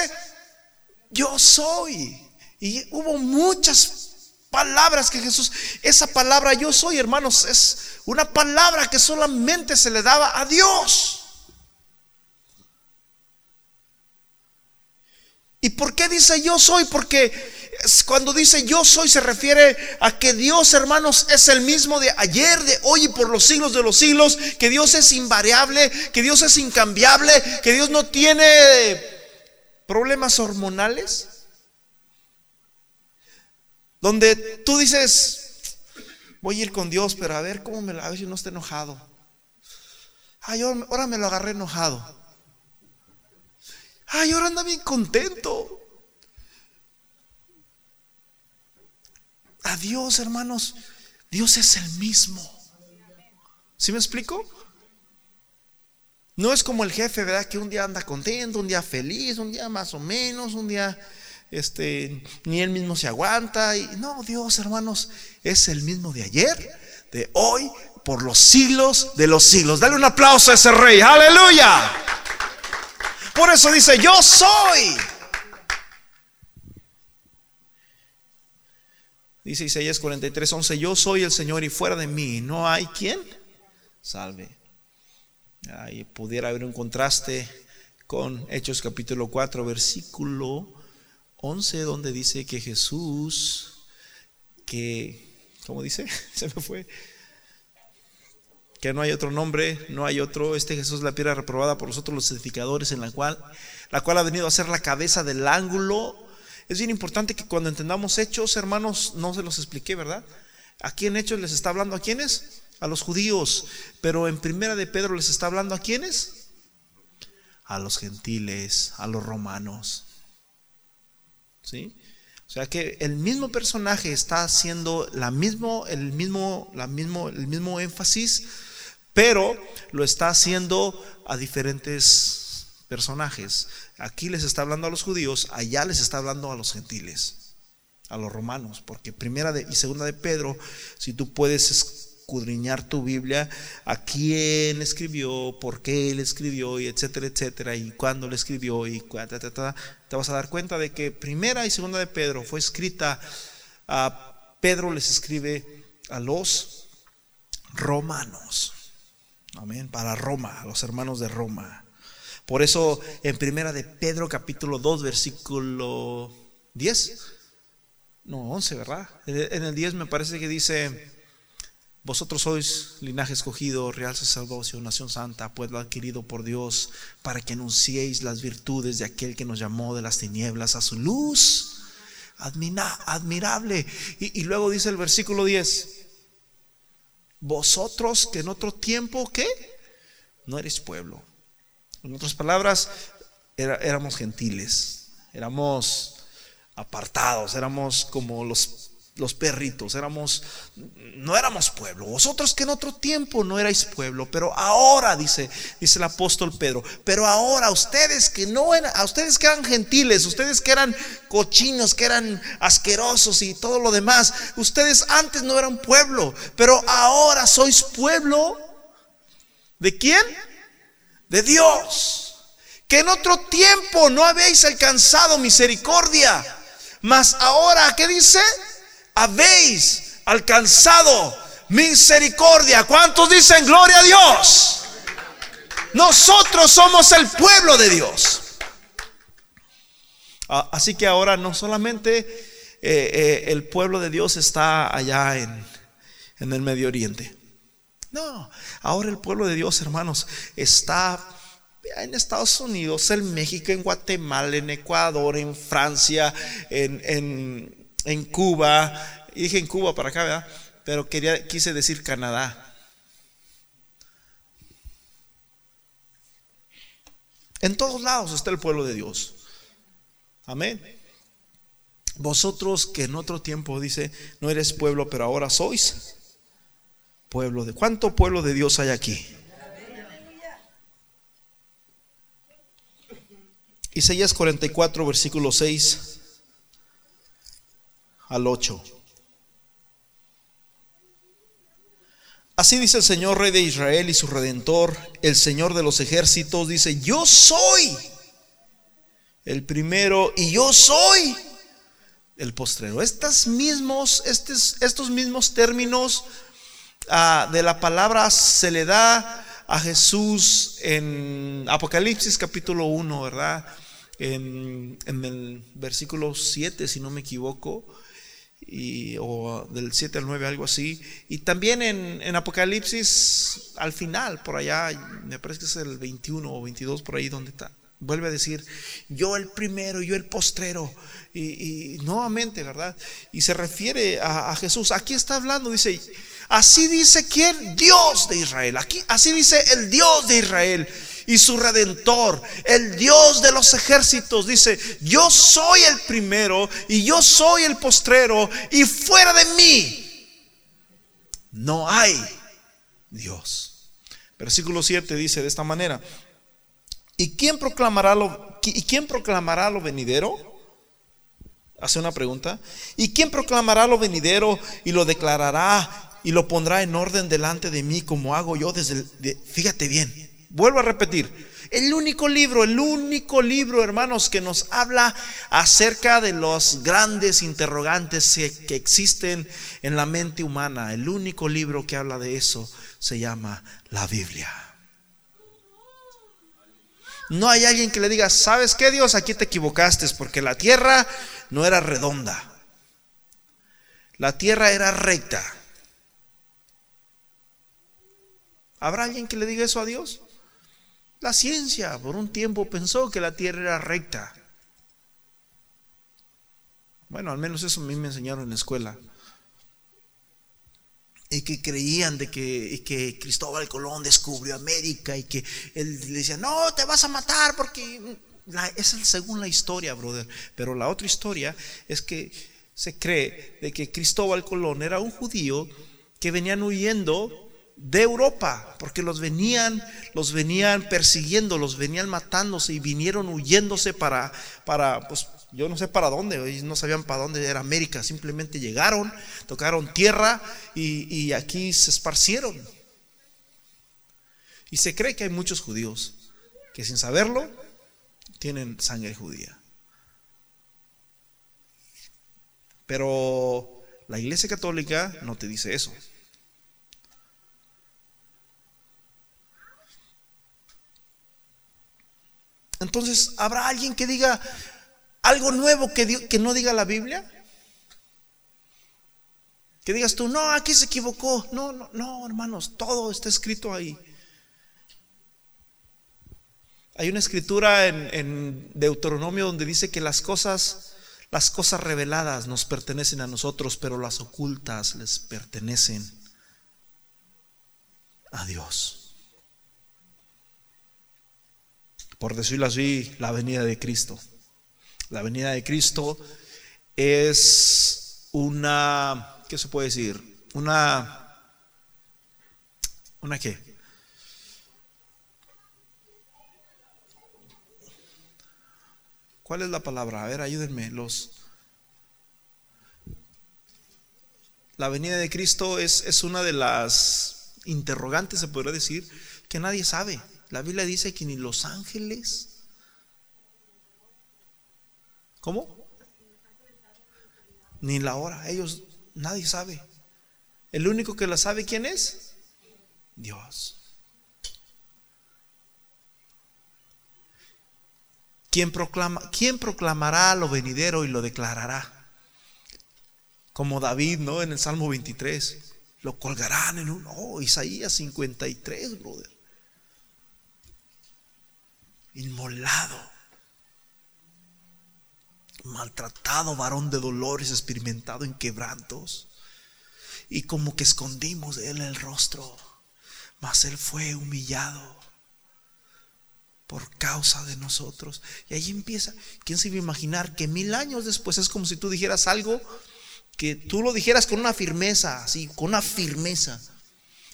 yo soy. Y hubo muchas palabras que Jesús, esa palabra yo soy, hermanos, es una palabra que solamente se le daba a Dios. ¿Y por qué dice yo soy? Porque Cuando dice yo soy se refiere a que Dios, hermanos, es el mismo de ayer, de hoy y por los siglos de los siglos, que Dios es invariable, que Dios es incambiable, que Dios no tiene problemas hormonales. Donde tú dices, voy a ir con Dios, pero a ver cómo me la, a ver si no está enojado. Ay, ahora me lo agarré enojado. Ay, ahora anda bien contento. A Dios, hermanos, Dios es el mismo. ¿Sí me explico? No es como el jefe, ¿verdad? Que un día anda contento, un día feliz, un día más o menos, un día este ni él mismo se aguanta y no, Dios, hermanos, es el mismo de ayer, de hoy, por los siglos de los siglos. Dale un aplauso a ese rey. Aleluya. Por eso dice, "Yo soy." Dice Isaías 43, 11, yo soy el Señor y fuera de mí no hay quien salve. Ahí pudiera haber un contraste con Hechos capítulo 4, versículo 11, donde dice que Jesús, que, ¿cómo dice? Se me fue. Que no hay otro nombre, no hay otro. Este Jesús la piedra reprobada por nosotros los edificadores, en la cual, la cual ha venido a ser la cabeza del ángulo es bien importante que cuando entendamos hechos, hermanos, no se los expliqué, ¿verdad? Aquí en hechos les está hablando a quiénes? A los judíos. Pero en primera de Pedro les está hablando a quiénes? A los gentiles, a los romanos. ¿Sí? O sea que el mismo personaje está haciendo la mismo, el, mismo, la mismo, el mismo énfasis, pero lo está haciendo a diferentes personajes. Aquí les está hablando a los judíos, allá les está hablando a los gentiles, a los romanos, porque primera y segunda de Pedro, si tú puedes escudriñar tu Biblia, a quién escribió, por qué él escribió, y etcétera, etcétera, y cuándo le escribió, y te vas a dar cuenta de que primera y segunda de Pedro fue escrita, a Pedro les escribe a los romanos. Amén, para Roma, a los hermanos de Roma. Por eso en primera de Pedro capítulo 2 versículo 10, no 11, ¿verdad? En el 10 me parece que dice, vosotros sois linaje escogido, real sacerdocio, nación santa, pueblo adquirido por Dios, para que anunciéis las virtudes de aquel que nos llamó de las tinieblas a su luz. admirable. Y, y luego dice el versículo 10, vosotros que en otro tiempo, ¿qué? No eres pueblo en otras palabras, éramos gentiles, éramos apartados, éramos como los, los perritos, éramos, no éramos pueblo. Vosotros que en otro tiempo no erais pueblo, pero ahora, dice, dice el apóstol Pedro, pero ahora ustedes que no eran, ustedes que eran gentiles, ustedes que eran cochinos, que eran asquerosos y todo lo demás, ustedes antes no eran pueblo, pero ahora sois pueblo. ¿De quién? De Dios, que en otro tiempo no habéis alcanzado misericordia, mas ahora, ¿qué dice? Habéis alcanzado misericordia. ¿Cuántos dicen gloria a Dios? Nosotros somos el pueblo de Dios. Ah, así que ahora no solamente eh, eh, el pueblo de Dios está allá en, en el Medio Oriente. No, ahora el pueblo de Dios, hermanos, está en Estados Unidos, en México, en Guatemala, en Ecuador, en Francia, en, Cuba. Y dije en Cuba para acá, ¿verdad? Pero quería, quise decir Canadá. En todos lados está el pueblo de Dios. Amén. Vosotros que en otro tiempo dice, no eres pueblo, pero ahora sois pueblo de ¿Cuánto pueblo de Dios hay aquí? Isaías 44, versículo 6 al 8. Así dice el Señor, Rey de Israel y su Redentor, el Señor de los ejércitos, dice, yo soy el primero y yo soy el postrero. Estos mismos, estos, estos mismos términos De la palabra se le da a Jesús en Apocalipsis capítulo 1, ¿verdad? en, el versículo 7, si no me equivoco, y, o del 7 al 9, algo así. Y también en, en, Apocalipsis, al final, por allá, me parece que es el 21 o 22, por ahí donde está. Vuelve a decir, yo el primero, yo el postrero. Y, nuevamente, ¿verdad? Y se refiere a, a, Jesús. Aquí está hablando, dice, así dice quién, Dios de Israel. Aquí, así dice el Dios de Israel y su redentor, el Dios de los ejércitos, dice, yo soy el primero y yo soy el postrero y fuera de mí no hay Dios. Versículo 7 dice de esta manera, ¿y quién proclamará lo, ¿y quién proclamará lo venidero? Hace una pregunta. ¿Y quién proclamará lo venidero y lo declarará y lo pondrá en orden delante de mí como hago yo desde el, fíjate bien, Vuelvo a repetir, el único libro, el único libro, hermanos, que nos habla acerca de los grandes interrogantes que, existen en la mente humana, el único libro que habla de eso se llama la Biblia. No hay alguien que le diga, ¿sabes qué Dios? Aquí te equivocaste porque la tierra no era redonda. La tierra era recta. ¿Habrá alguien que le diga eso a Dios? La ciencia por un tiempo pensó que la Tierra era recta. Bueno, al menos eso a mí me enseñaron en la escuela. Y que creían de que, Cristóbal Colón descubrió América y que él le decía, no, te vas a matar porque... esa es según la historia, brother. Pero la otra historia es que se cree de que Cristóbal Colón era un judío que venían huyendo de Europa, porque los venían, los venían persiguiendo, los venían matándose y vinieron huyéndose para, para, pues yo no sé para dónde, no sabían para dónde era América, simplemente llegaron, tocaron tierra y, y aquí se esparcieron. Y se cree que hay muchos judíos que sin saberlo tienen sangre judía. Pero la Iglesia Católica no te dice eso. Entonces, ¿habrá alguien que diga algo nuevo que, no diga la Biblia? Que digas tú, no, aquí se equivocó. No, no, no, hermanos, todo está escrito ahí. Hay una escritura en, en, Deuteronomio donde dice que las cosas, las cosas reveladas nos pertenecen a nosotros, pero las ocultas les pertenecen a Dios. Por decirlo así, la venida de Cristo. La venida de Cristo es una, ¿qué se puede decir? Una, ¿una qué? ¿Cuál es la palabra? A ver, ayúdenme. Los, la venida de Cristo es, es una de las interrogantes, se podría decir, que nadie sabe. La Biblia dice que ni los ángeles. ¿Cómo? Ni la hora. Ellos, nadie sabe. El único que la sabe, ¿quién es? Dios. ¿Quién, proclama, ¿Quién proclamará lo venidero y lo declarará? Como David, ¿no? En el Salmo 23. Lo colgarán en un... Oh, Isaías 53, brother inmolado, maltratado, varón de dolores, experimentado en quebrantos, y como que escondimos de él el rostro, mas él fue humillado por causa de nosotros. Y ahí empieza, ¿quién se iba a imaginar que mil años después es como si tú dijeras algo que tú lo dijeras con una firmeza, así, con una firmeza?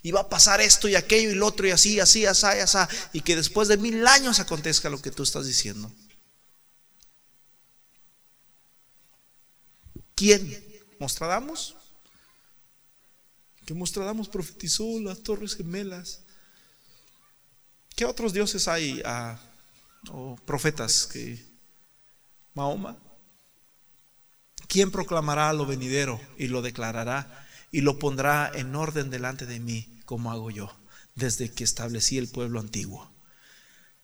Y va a pasar esto y aquello y lo otro y así, así, así, así, y que después de mil años acontezca lo que tú estás diciendo. ¿Quién? ¿Mostradamus? Que Mostradamus profetizó las torres gemelas. ¿Qué otros dioses hay ah, o profetas que Mahoma? ¿Quién proclamará lo venidero y lo declarará y lo pondrá en orden delante de mí? como hago yo desde que establecí el pueblo antiguo.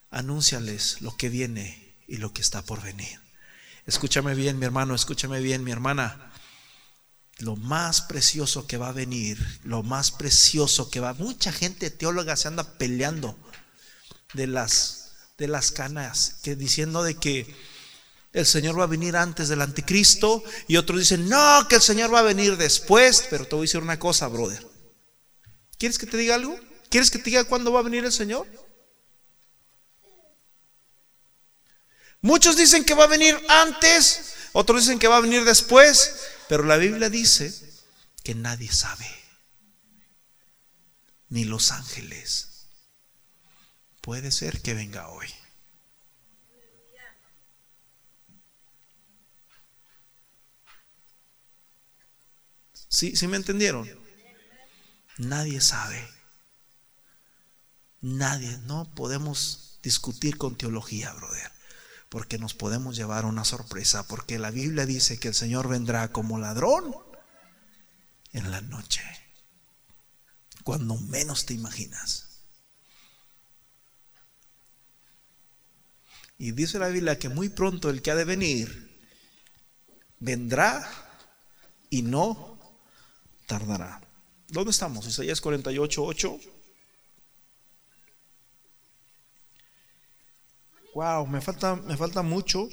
Anúnciales lo que viene y lo que está por venir. Escúchame bien, mi hermano, escúchame bien, mi hermana. Lo más precioso que va a venir, lo más precioso que va. Mucha gente teóloga se anda peleando de las de las canas, que diciendo de que el Señor va a venir antes del anticristo y otros dicen, "No, que el Señor va a venir después", pero te voy a decir una cosa, brother. ¿Quieres que te diga algo? ¿Quieres que te diga cuándo va a venir el Señor? Muchos dicen que va a venir antes, otros dicen que va a venir después, pero la Biblia dice que nadie sabe, ni los ángeles. Puede ser que venga hoy. ¿Sí, ¿Sí me entendieron? Nadie sabe. Nadie, no podemos discutir con teología, brother porque nos podemos llevar una sorpresa, porque la Biblia dice que el Señor vendrá como ladrón en la noche, cuando menos te imaginas. Y dice la Biblia que muy pronto el que ha de venir vendrá y no tardará. ¿Dónde estamos? Isaías 48, 8. Wow, me falta, me falta mucho.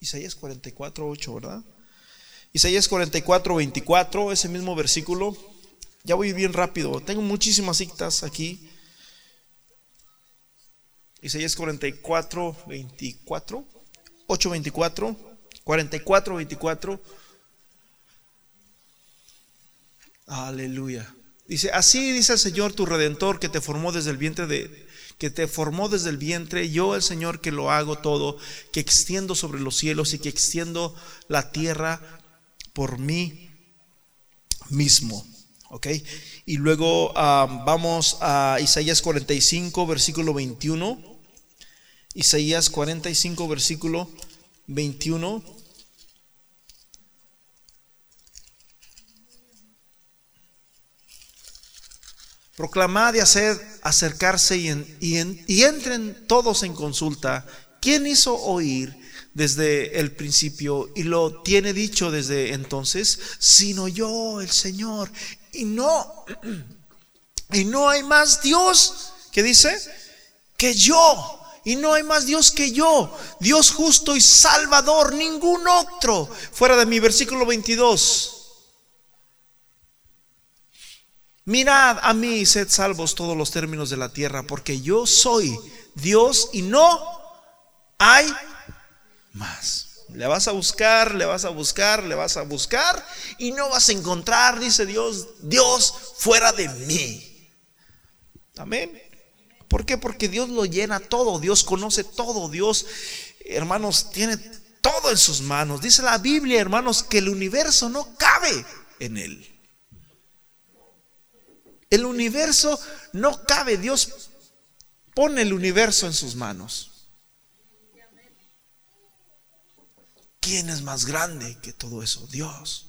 Isaías 44, 8, ¿verdad? Isaías 44, 24, ese mismo versículo. Ya voy bien rápido. Tengo muchísimas citas aquí. Isaías 44, 24, 8, 24, 44, 24. Aleluya. Dice, así dice el Señor tu redentor que te formó desde el vientre de, que te formó desde el vientre, yo el Señor que lo hago todo, que extiendo sobre los cielos y que extiendo la tierra por mí mismo. ¿Ok? Y luego vamos a Isaías 45, versículo 21. Isaías 45, versículo 21. Proclamad y hacer acercarse y, y, entren todos en consulta. ¿Quién hizo oír desde el principio y lo tiene dicho desde entonces? Sino yo, el Señor. Y no, y no hay más Dios, que dice? Que yo. Y no hay más Dios que yo, Dios justo y salvador, ningún otro. Fuera de mi versículo 22. Mirad a mí y sed salvos todos los términos de la tierra, porque yo soy Dios y no hay más. Le vas a buscar, le vas a buscar, le vas a buscar y no vas a encontrar, dice Dios, Dios fuera de mí. Amén. ¿Por qué? Porque Dios lo llena todo, Dios conoce todo, Dios, hermanos, tiene todo en sus manos. Dice la Biblia, hermanos, que el universo no cabe en él. El universo no cabe. Dios pone el universo en sus manos. ¿Quién es más grande que todo eso? Dios.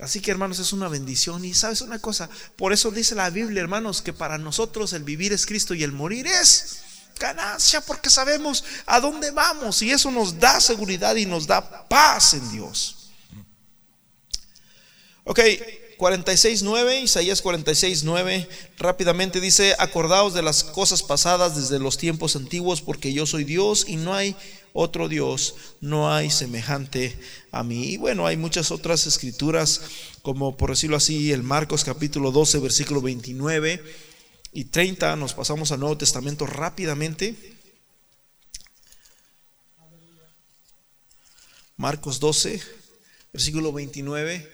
Así que hermanos es una bendición y sabes una cosa, por eso dice la Biblia hermanos que para nosotros el vivir es Cristo y el morir es ganancia porque sabemos a dónde vamos y eso nos da seguridad y nos da paz en Dios. Ok, 46.9, Isaías 46.9, rápidamente dice, acordaos de las cosas pasadas desde los tiempos antiguos, porque yo soy Dios y no hay otro Dios, no hay semejante a mí. Y bueno, hay muchas otras escrituras, como por decirlo así, el Marcos capítulo 12, versículo 29 y 30, nos pasamos al Nuevo Testamento rápidamente. Marcos 12, versículo 29.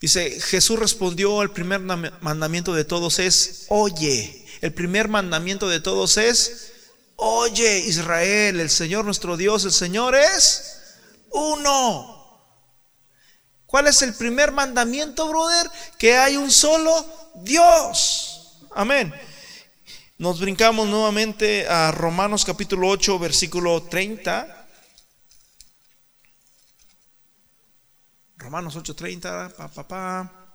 Dice, Jesús respondió, el primer mandamiento de todos es, oye, el primer mandamiento de todos es, oye Israel, el Señor nuestro Dios, el Señor es uno. ¿Cuál es el primer mandamiento, brother? Que hay un solo Dios. Amén. Nos brincamos nuevamente a Romanos capítulo 8, versículo 30. Romanos 8:30, pa, pa, pa.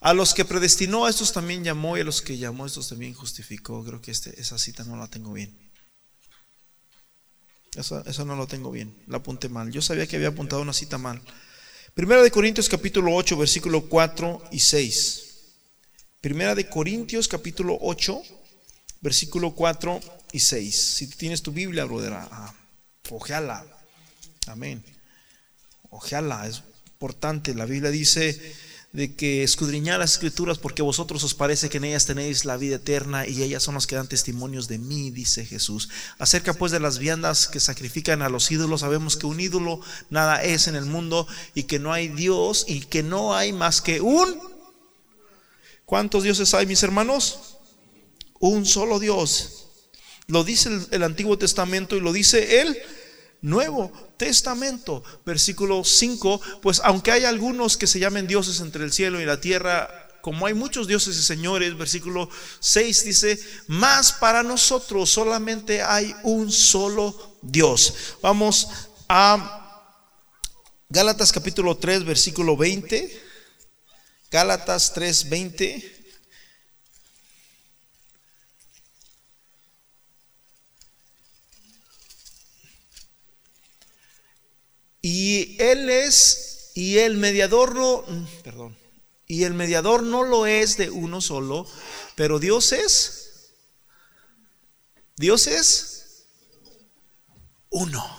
A los que predestinó, a estos también llamó, y a los que llamó, a estos también justificó. Creo que este, esa cita no la tengo bien. Eso, eso no lo tengo bien, la apunté mal. Yo sabía que había apuntado una cita mal. Primera de Corintios capítulo 8, versículo 4 y 6. Primera de Corintios capítulo 8, versículo 4 y 6. Si tienes tu Biblia, brother, ah, ojeala. Amén. Ojeala, es importante. La Biblia dice de que escudriñad las escrituras porque vosotros os parece que en ellas tenéis la vida eterna y ellas son las que dan testimonios de mí, dice Jesús. Acerca pues de las viandas que sacrifican a los ídolos, sabemos que un ídolo nada es en el mundo y que no hay Dios y que no hay más que un... ¿Cuántos dioses hay, mis hermanos? Un solo Dios. Lo dice el, el Antiguo Testamento y lo dice el Nuevo Testamento. Versículo 5, pues aunque hay algunos que se llamen dioses entre el cielo y la tierra, como hay muchos dioses y señores, versículo 6 dice, más para nosotros solamente hay un solo Dios. Vamos a Gálatas capítulo 3, versículo 20. Gálatas 3, 20. Y él es, y el mediador no, perdón, y el mediador no lo es de uno solo, pero Dios es, Dios es uno.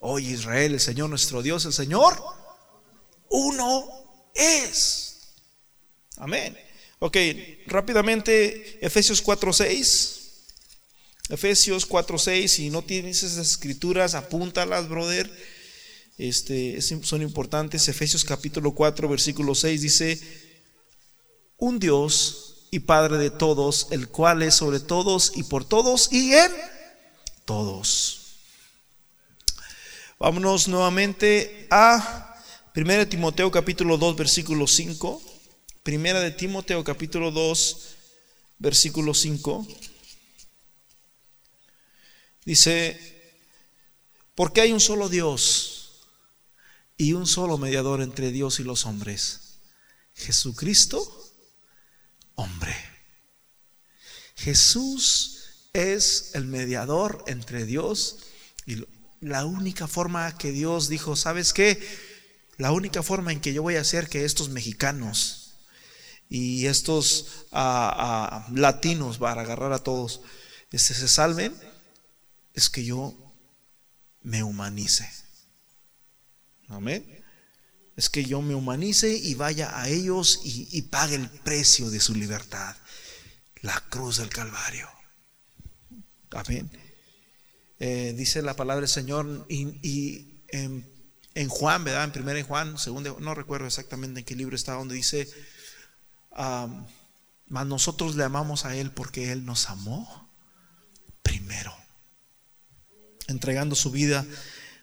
Hoy Israel, el Señor nuestro Dios, el Señor, uno es. Amén. Ok, rápidamente, Efesios 4:6. Efesios 4:6, si no tienes esas escrituras, apúntalas, brother. Este, son importantes. Efesios capítulo 4, versículo 6 dice, un Dios y Padre de todos, el cual es sobre todos y por todos y en todos. Vámonos nuevamente a 1 Timoteo capítulo 2, versículo 5. Primera de Timoteo capítulo 2, versículo 5. Dice, porque hay un solo Dios y un solo mediador entre Dios y los hombres. Jesucristo, hombre. Jesús es el mediador entre Dios y la única forma que Dios dijo, ¿sabes qué? La única forma en que yo voy a hacer que estos mexicanos y estos ah, ah, latinos, para agarrar a todos, este, se salven es que yo me humanice. Amén. Es que yo me humanice y vaya a ellos y, pague el precio de su libertad. La cruz del Calvario. Amén. Eh, dice la palabra del Señor y, en, Juan, ¿verdad? En primera en Juan, segundo, no recuerdo exactamente en qué libro está, donde dice, mas nosotros le amamos a Él porque Él nos amó primero entregando su vida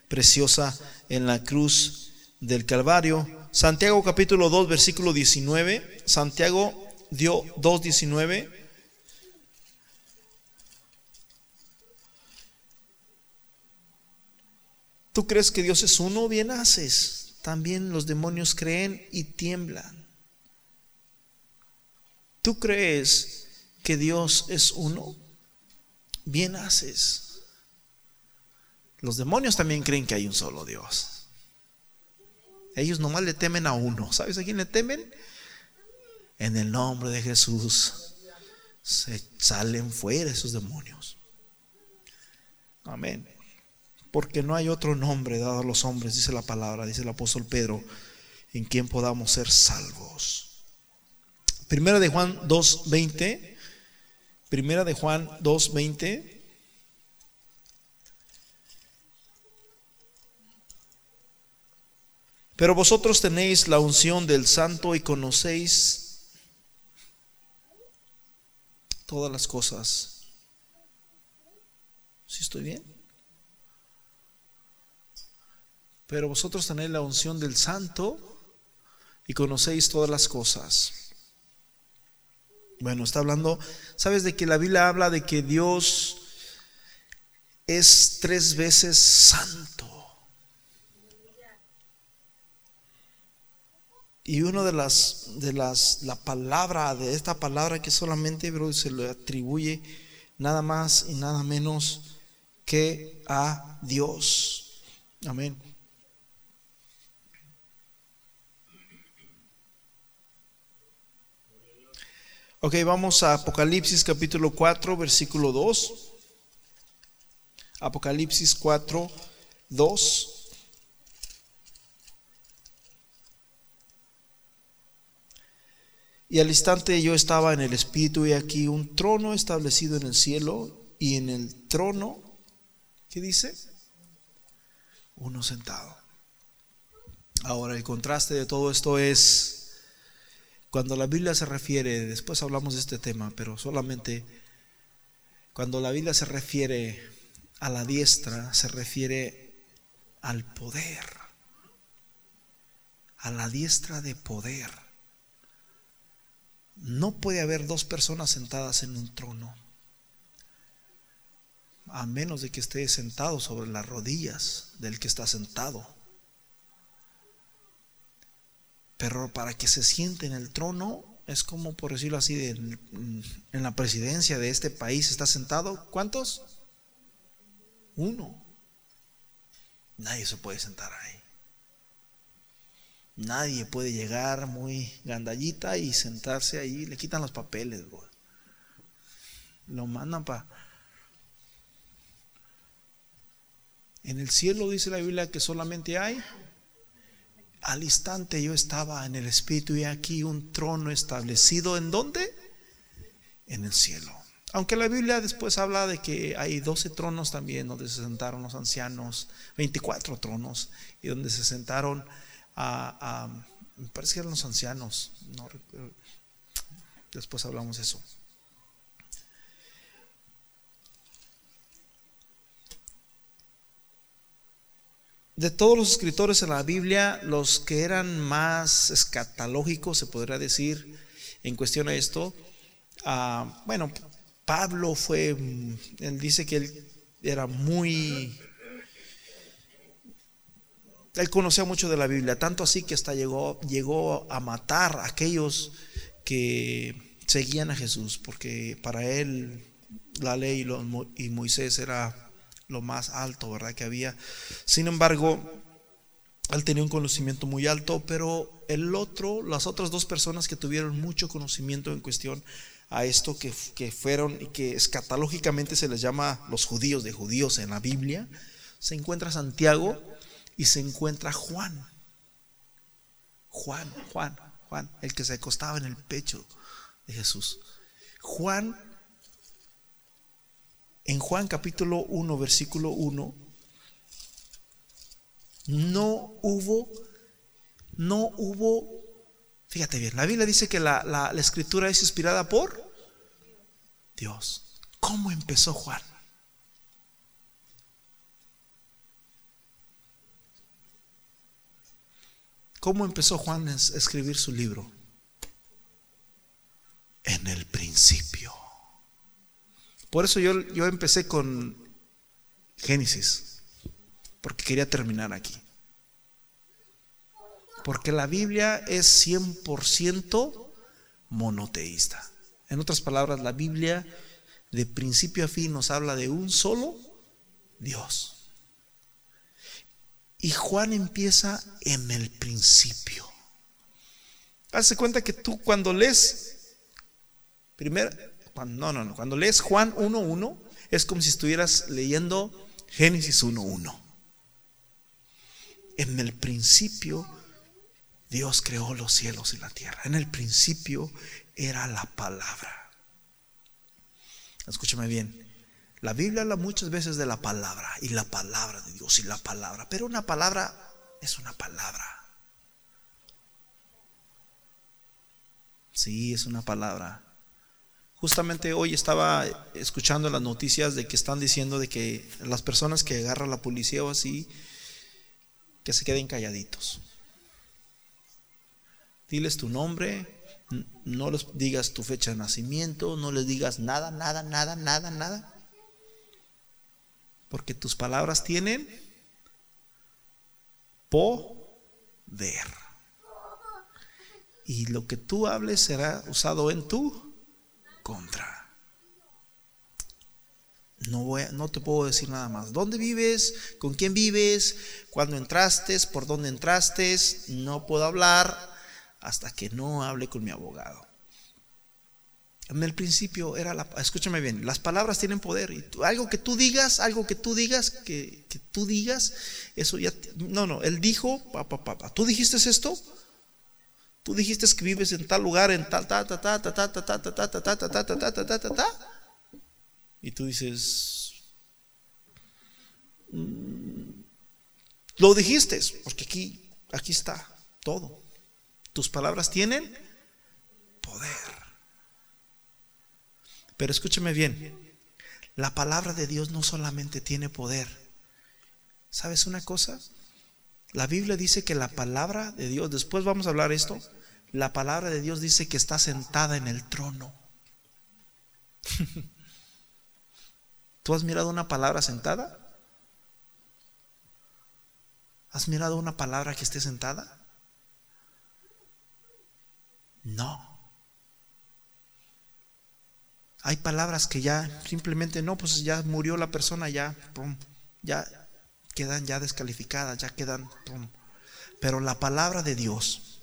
preciosa en la cruz del Calvario. Santiago capítulo 2, versículo 19. Santiago dio 2.19. ¿Tú crees que Dios es uno? Bien haces. También los demonios creen y tiemblan. ¿Tú crees que Dios es uno? Bien haces. Los demonios también creen que hay un solo Dios. Ellos nomás le temen a uno. ¿Sabes a quién le temen? En el nombre de Jesús se salen fuera esos demonios. Amén. Porque no hay otro nombre dado a los hombres, dice la palabra, dice el apóstol Pedro, en quien podamos ser salvos. Primera de Juan 2.20. Primera de Juan 2.20. Pero vosotros tenéis la unción del santo y conocéis todas las cosas. ¿Sí estoy bien? Pero vosotros tenéis la unción del santo y conocéis todas las cosas. Bueno, está hablando, ¿sabes de que la Biblia habla de que Dios es tres veces santo? Y una de las, de las, la palabra, de esta palabra que solamente, se le atribuye nada más y nada menos que a Dios. Amén. Ok, vamos a Apocalipsis capítulo 4, versículo 2. Apocalipsis 4, 2. Y al instante yo estaba en el Espíritu y aquí un trono establecido en el cielo y en el trono, ¿qué dice? Uno sentado. Ahora, el contraste de todo esto es cuando la Biblia se refiere, después hablamos de este tema, pero solamente cuando la Biblia se refiere a la diestra, se refiere al poder, a la diestra de poder. No puede haber dos personas sentadas en un trono, a menos de que esté sentado sobre las rodillas del que está sentado. Pero para que se siente en el trono, es como por decirlo así, en, la presidencia de este país está sentado, ¿cuántos? Uno. Nadie se puede sentar ahí. Nadie puede llegar muy gandallita y sentarse ahí, le quitan los papeles, Lo mandan para... En el cielo dice la Biblia que solamente hay. Al instante yo estaba en el Espíritu y aquí un trono establecido. ¿En dónde? En el cielo. Aunque la Biblia después habla de que hay 12 tronos también donde se sentaron los ancianos, 24 tronos, y donde se sentaron me parece que eran los ancianos, después hablamos de eso. De todos los escritores en la Biblia, los que eran más escatológicos, se podría decir, en cuestión a esto, ah, bueno, Pablo fue, él dice que él era muy él conocía mucho de la Biblia, tanto así que hasta llegó, llegó a matar a aquellos que seguían a Jesús, porque para él la ley y, Moisés era lo más alto, ¿verdad? Que había. Sin embargo, él tenía un conocimiento muy alto, pero el otro, las otras dos personas que tuvieron mucho conocimiento en cuestión a esto que, que fueron y que escatológicamente se les llama los judíos de judíos en la Biblia, se encuentra Santiago y se encuentra Juan. Juan, Juan, Juan, el que se acostaba en el pecho de Jesús. Juan, en Juan capítulo 1, versículo 1, no hubo, no hubo, fíjate bien, la Biblia dice que la, la escritura es inspirada por Dios. ¿Cómo empezó Juan? ¿Cómo empezó Juan a escribir su libro? En el principio. Por eso yo, yo empecé con Génesis, porque quería terminar aquí. Porque la Biblia es 100% monoteísta. En otras palabras, la Biblia de principio a fin nos habla de un solo Dios. Y Juan empieza en el principio. Hace cuenta que tú cuando lees, primero, no, no, no, cuando lees Juan 1.1, es como si estuvieras leyendo Génesis 1.1. En el principio Dios creó los cielos y la tierra. En el principio era la palabra. Escúchame bien. La Biblia habla muchas veces de la palabra y la palabra de Dios y la palabra, pero una palabra es una palabra. Sí, es una palabra. Justamente hoy estaba escuchando las noticias de que están diciendo de que las personas que agarra la policía o así, que se queden calladitos. Diles tu nombre, no les digas tu fecha de nacimiento, no les digas nada, nada, nada, nada, nada. Porque tus palabras tienen poder. Y lo que tú hables será usado en tu contra. No, te puedo decir nada más. ¿Dónde vives? ¿Con quién vives? ¿Cuándo entraste? ¿Por dónde entraste? No puedo hablar hasta que no hable con mi abogado. En el principio era la, escúchame bien, las palabras tienen poder. Y algo que tú digas, algo que tú digas, que, tú digas, eso ya, no, no, él dijo, papá, papá, ¿tú dijiste esto? Tú dijiste que vives en tal lugar, en tal, ta, ta, ta, ta, ta, ta, ta, ta, ta, ta, ta, ta, ta, ta, ta, ta, ta, ta, y tú dices, lo dijiste, porque aquí, aquí está todo. Tus palabras tienen poder. Pero escúcheme bien, la palabra de Dios no solamente tiene poder. ¿Sabes una cosa? La Biblia dice que la palabra de Dios, después vamos a hablar esto, la palabra de Dios dice que está sentada en el trono. ¿Tú has mirado una palabra sentada? ¿Has mirado una palabra que esté sentada? No. Hay palabras que ya simplemente no, pues ya murió la persona, ya, ya quedan ya descalificadas, ya quedan, Pero la palabra de Dios,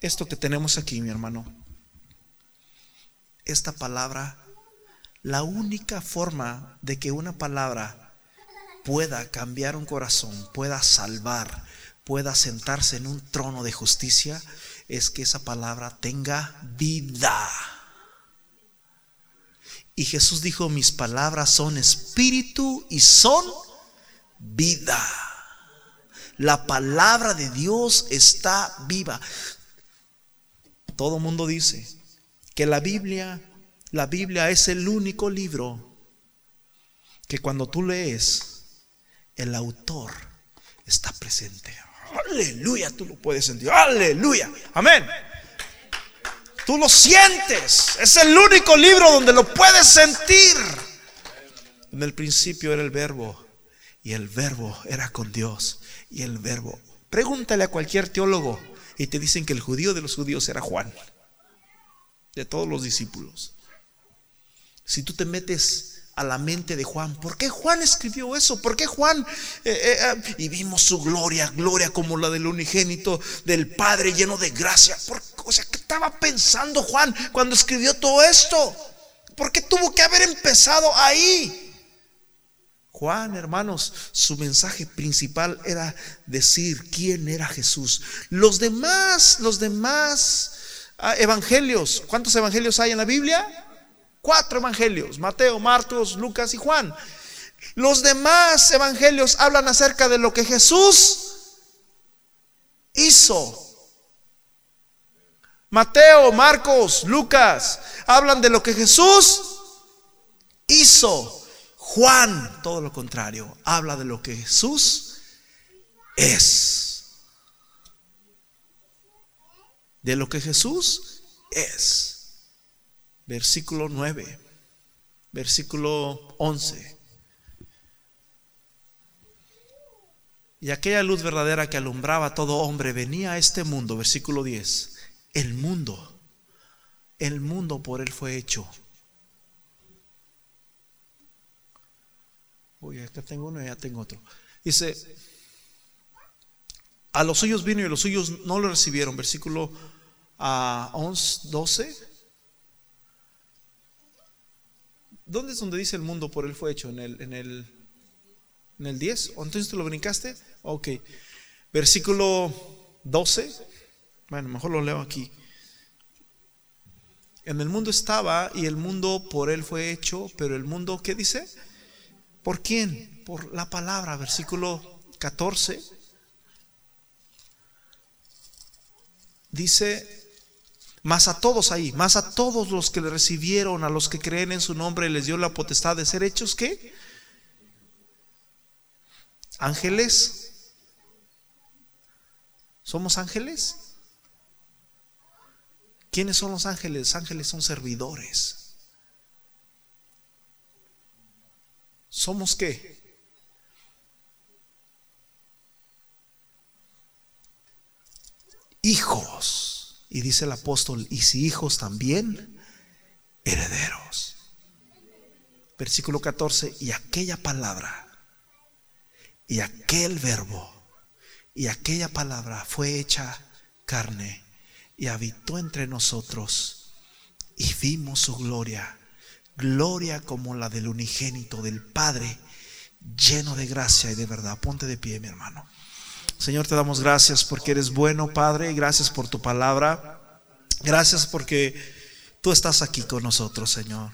esto que tenemos aquí, mi hermano, esta palabra la única forma de que una palabra pueda cambiar un corazón, pueda salvar, pueda sentarse en un trono de justicia, es que esa palabra tenga vida. Y Jesús dijo, mis palabras son espíritu y son vida. La palabra de Dios está viva. Todo mundo dice que la Biblia la Biblia es el único libro que cuando tú lees, el autor está presente. Aleluya, tú lo puedes sentir. Aleluya. Amén. Tú lo sientes. Es el único libro donde lo puedes sentir. En el principio era el verbo y el verbo era con Dios y el verbo. Pregúntale a cualquier teólogo y te dicen que el judío de los judíos era Juan, de todos los discípulos. Si tú te metes a la mente de Juan, ¿por qué Juan escribió eso? ¿Por qué Juan? Eh, eh, eh, y vimos su gloria, gloria como la del unigénito del Padre lleno de gracia. O sea, ¿qué estaba pensando Juan cuando escribió todo esto? ¿Por qué tuvo que haber empezado ahí? Juan, hermanos, su mensaje principal era decir quién era Jesús. Los demás, los demás ah, evangelios, ¿cuántos evangelios hay en la Biblia? Cuatro evangelios, Mateo, Marcos, Lucas y Juan. Los demás evangelios hablan acerca de lo que Jesús hizo. Mateo, Marcos, Lucas hablan de lo que Jesús hizo. Juan, todo lo contrario, habla de lo que Jesús es. De lo que Jesús es versículo 9, versículo 11. Y aquella luz verdadera que alumbraba a todo hombre venía a este mundo, versículo 10. El mundo, el mundo por él fue hecho. Uy, acá tengo uno y ya tengo otro. Dice, a los suyos vino y los suyos no lo recibieron, versículo 11, ah, 12. ¿Dónde es donde dice el mundo por él fue hecho? ¿En el, en el, en el 10? ¿O entonces te lo brincaste? Ok. Versículo 12. Bueno, mejor lo leo aquí. En el mundo estaba y el mundo por él fue hecho, pero el mundo, ¿qué dice? ¿Por quién? Por la palabra, versículo 14. Dice, más a todos ahí, más a todos los que le recibieron, a los que creen en su nombre, les dio la potestad de ser hechos, ¿qué? Ángeles. ¿Somos ángeles? ¿Quiénes son los ángeles? Ángeles son servidores. ¿Somos qué? Hijos. Y dice el apóstol, y si hijos también, herederos. Versículo 14, y aquella palabra, y aquel verbo, y aquella palabra fue hecha carne y habitó entre nosotros y vimos su gloria, gloria como la del unigénito del Padre, lleno de gracia y de verdad. Ponte de pie, mi hermano. Señor, te damos gracias porque eres bueno, Padre, gracias por tu palabra. Gracias porque tú estás aquí con nosotros, Señor.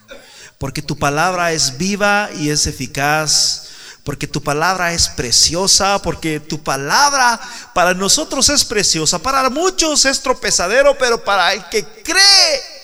Porque tu palabra es viva y es eficaz porque tu palabra es preciosa, porque tu palabra para nosotros es preciosa, para muchos es tropezadero, pero para el que cree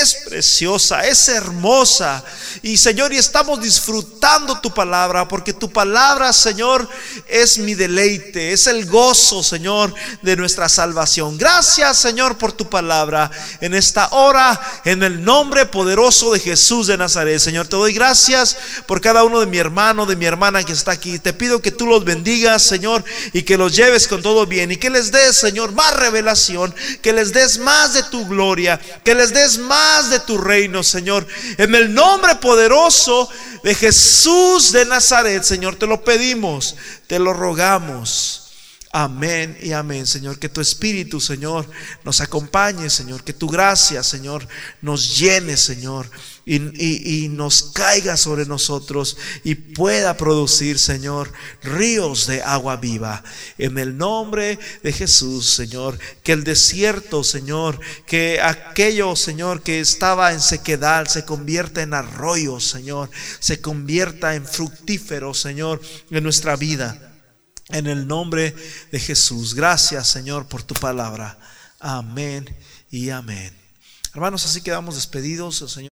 es preciosa, es hermosa. Y Señor, y estamos disfrutando tu palabra, porque tu palabra, Señor, es mi deleite, es el gozo, Señor, de nuestra salvación. Gracias, Señor, por tu palabra en esta hora, en el nombre poderoso de Jesús de Nazaret. Señor, te doy gracias por cada uno de mi hermano, de mi hermana que está aquí. Te pido que tú los bendigas, Señor, y que los lleves con todo bien, y que les des, Señor, más revelación, que les des más de tu gloria, que les des más de tu reino, Señor. En el nombre poderoso de Jesús de Nazaret, Señor, te lo pedimos, te lo rogamos. Amén y amén, Señor. Que tu Espíritu, Señor, nos acompañe, Señor. Que tu gracia, Señor, nos llene, Señor. Y, nos caiga sobre nosotros y pueda producir, Señor, ríos de agua viva. En el nombre de Jesús, Señor. Que el desierto, Señor, que aquello, Señor, que estaba en sequedad, se convierta en arroyos, Señor. Se convierta en fructífero, Señor, en nuestra vida. En el nombre de Jesús. Gracias, Señor, por tu palabra. Amén y amén. Hermanos, así quedamos despedidos. Señor.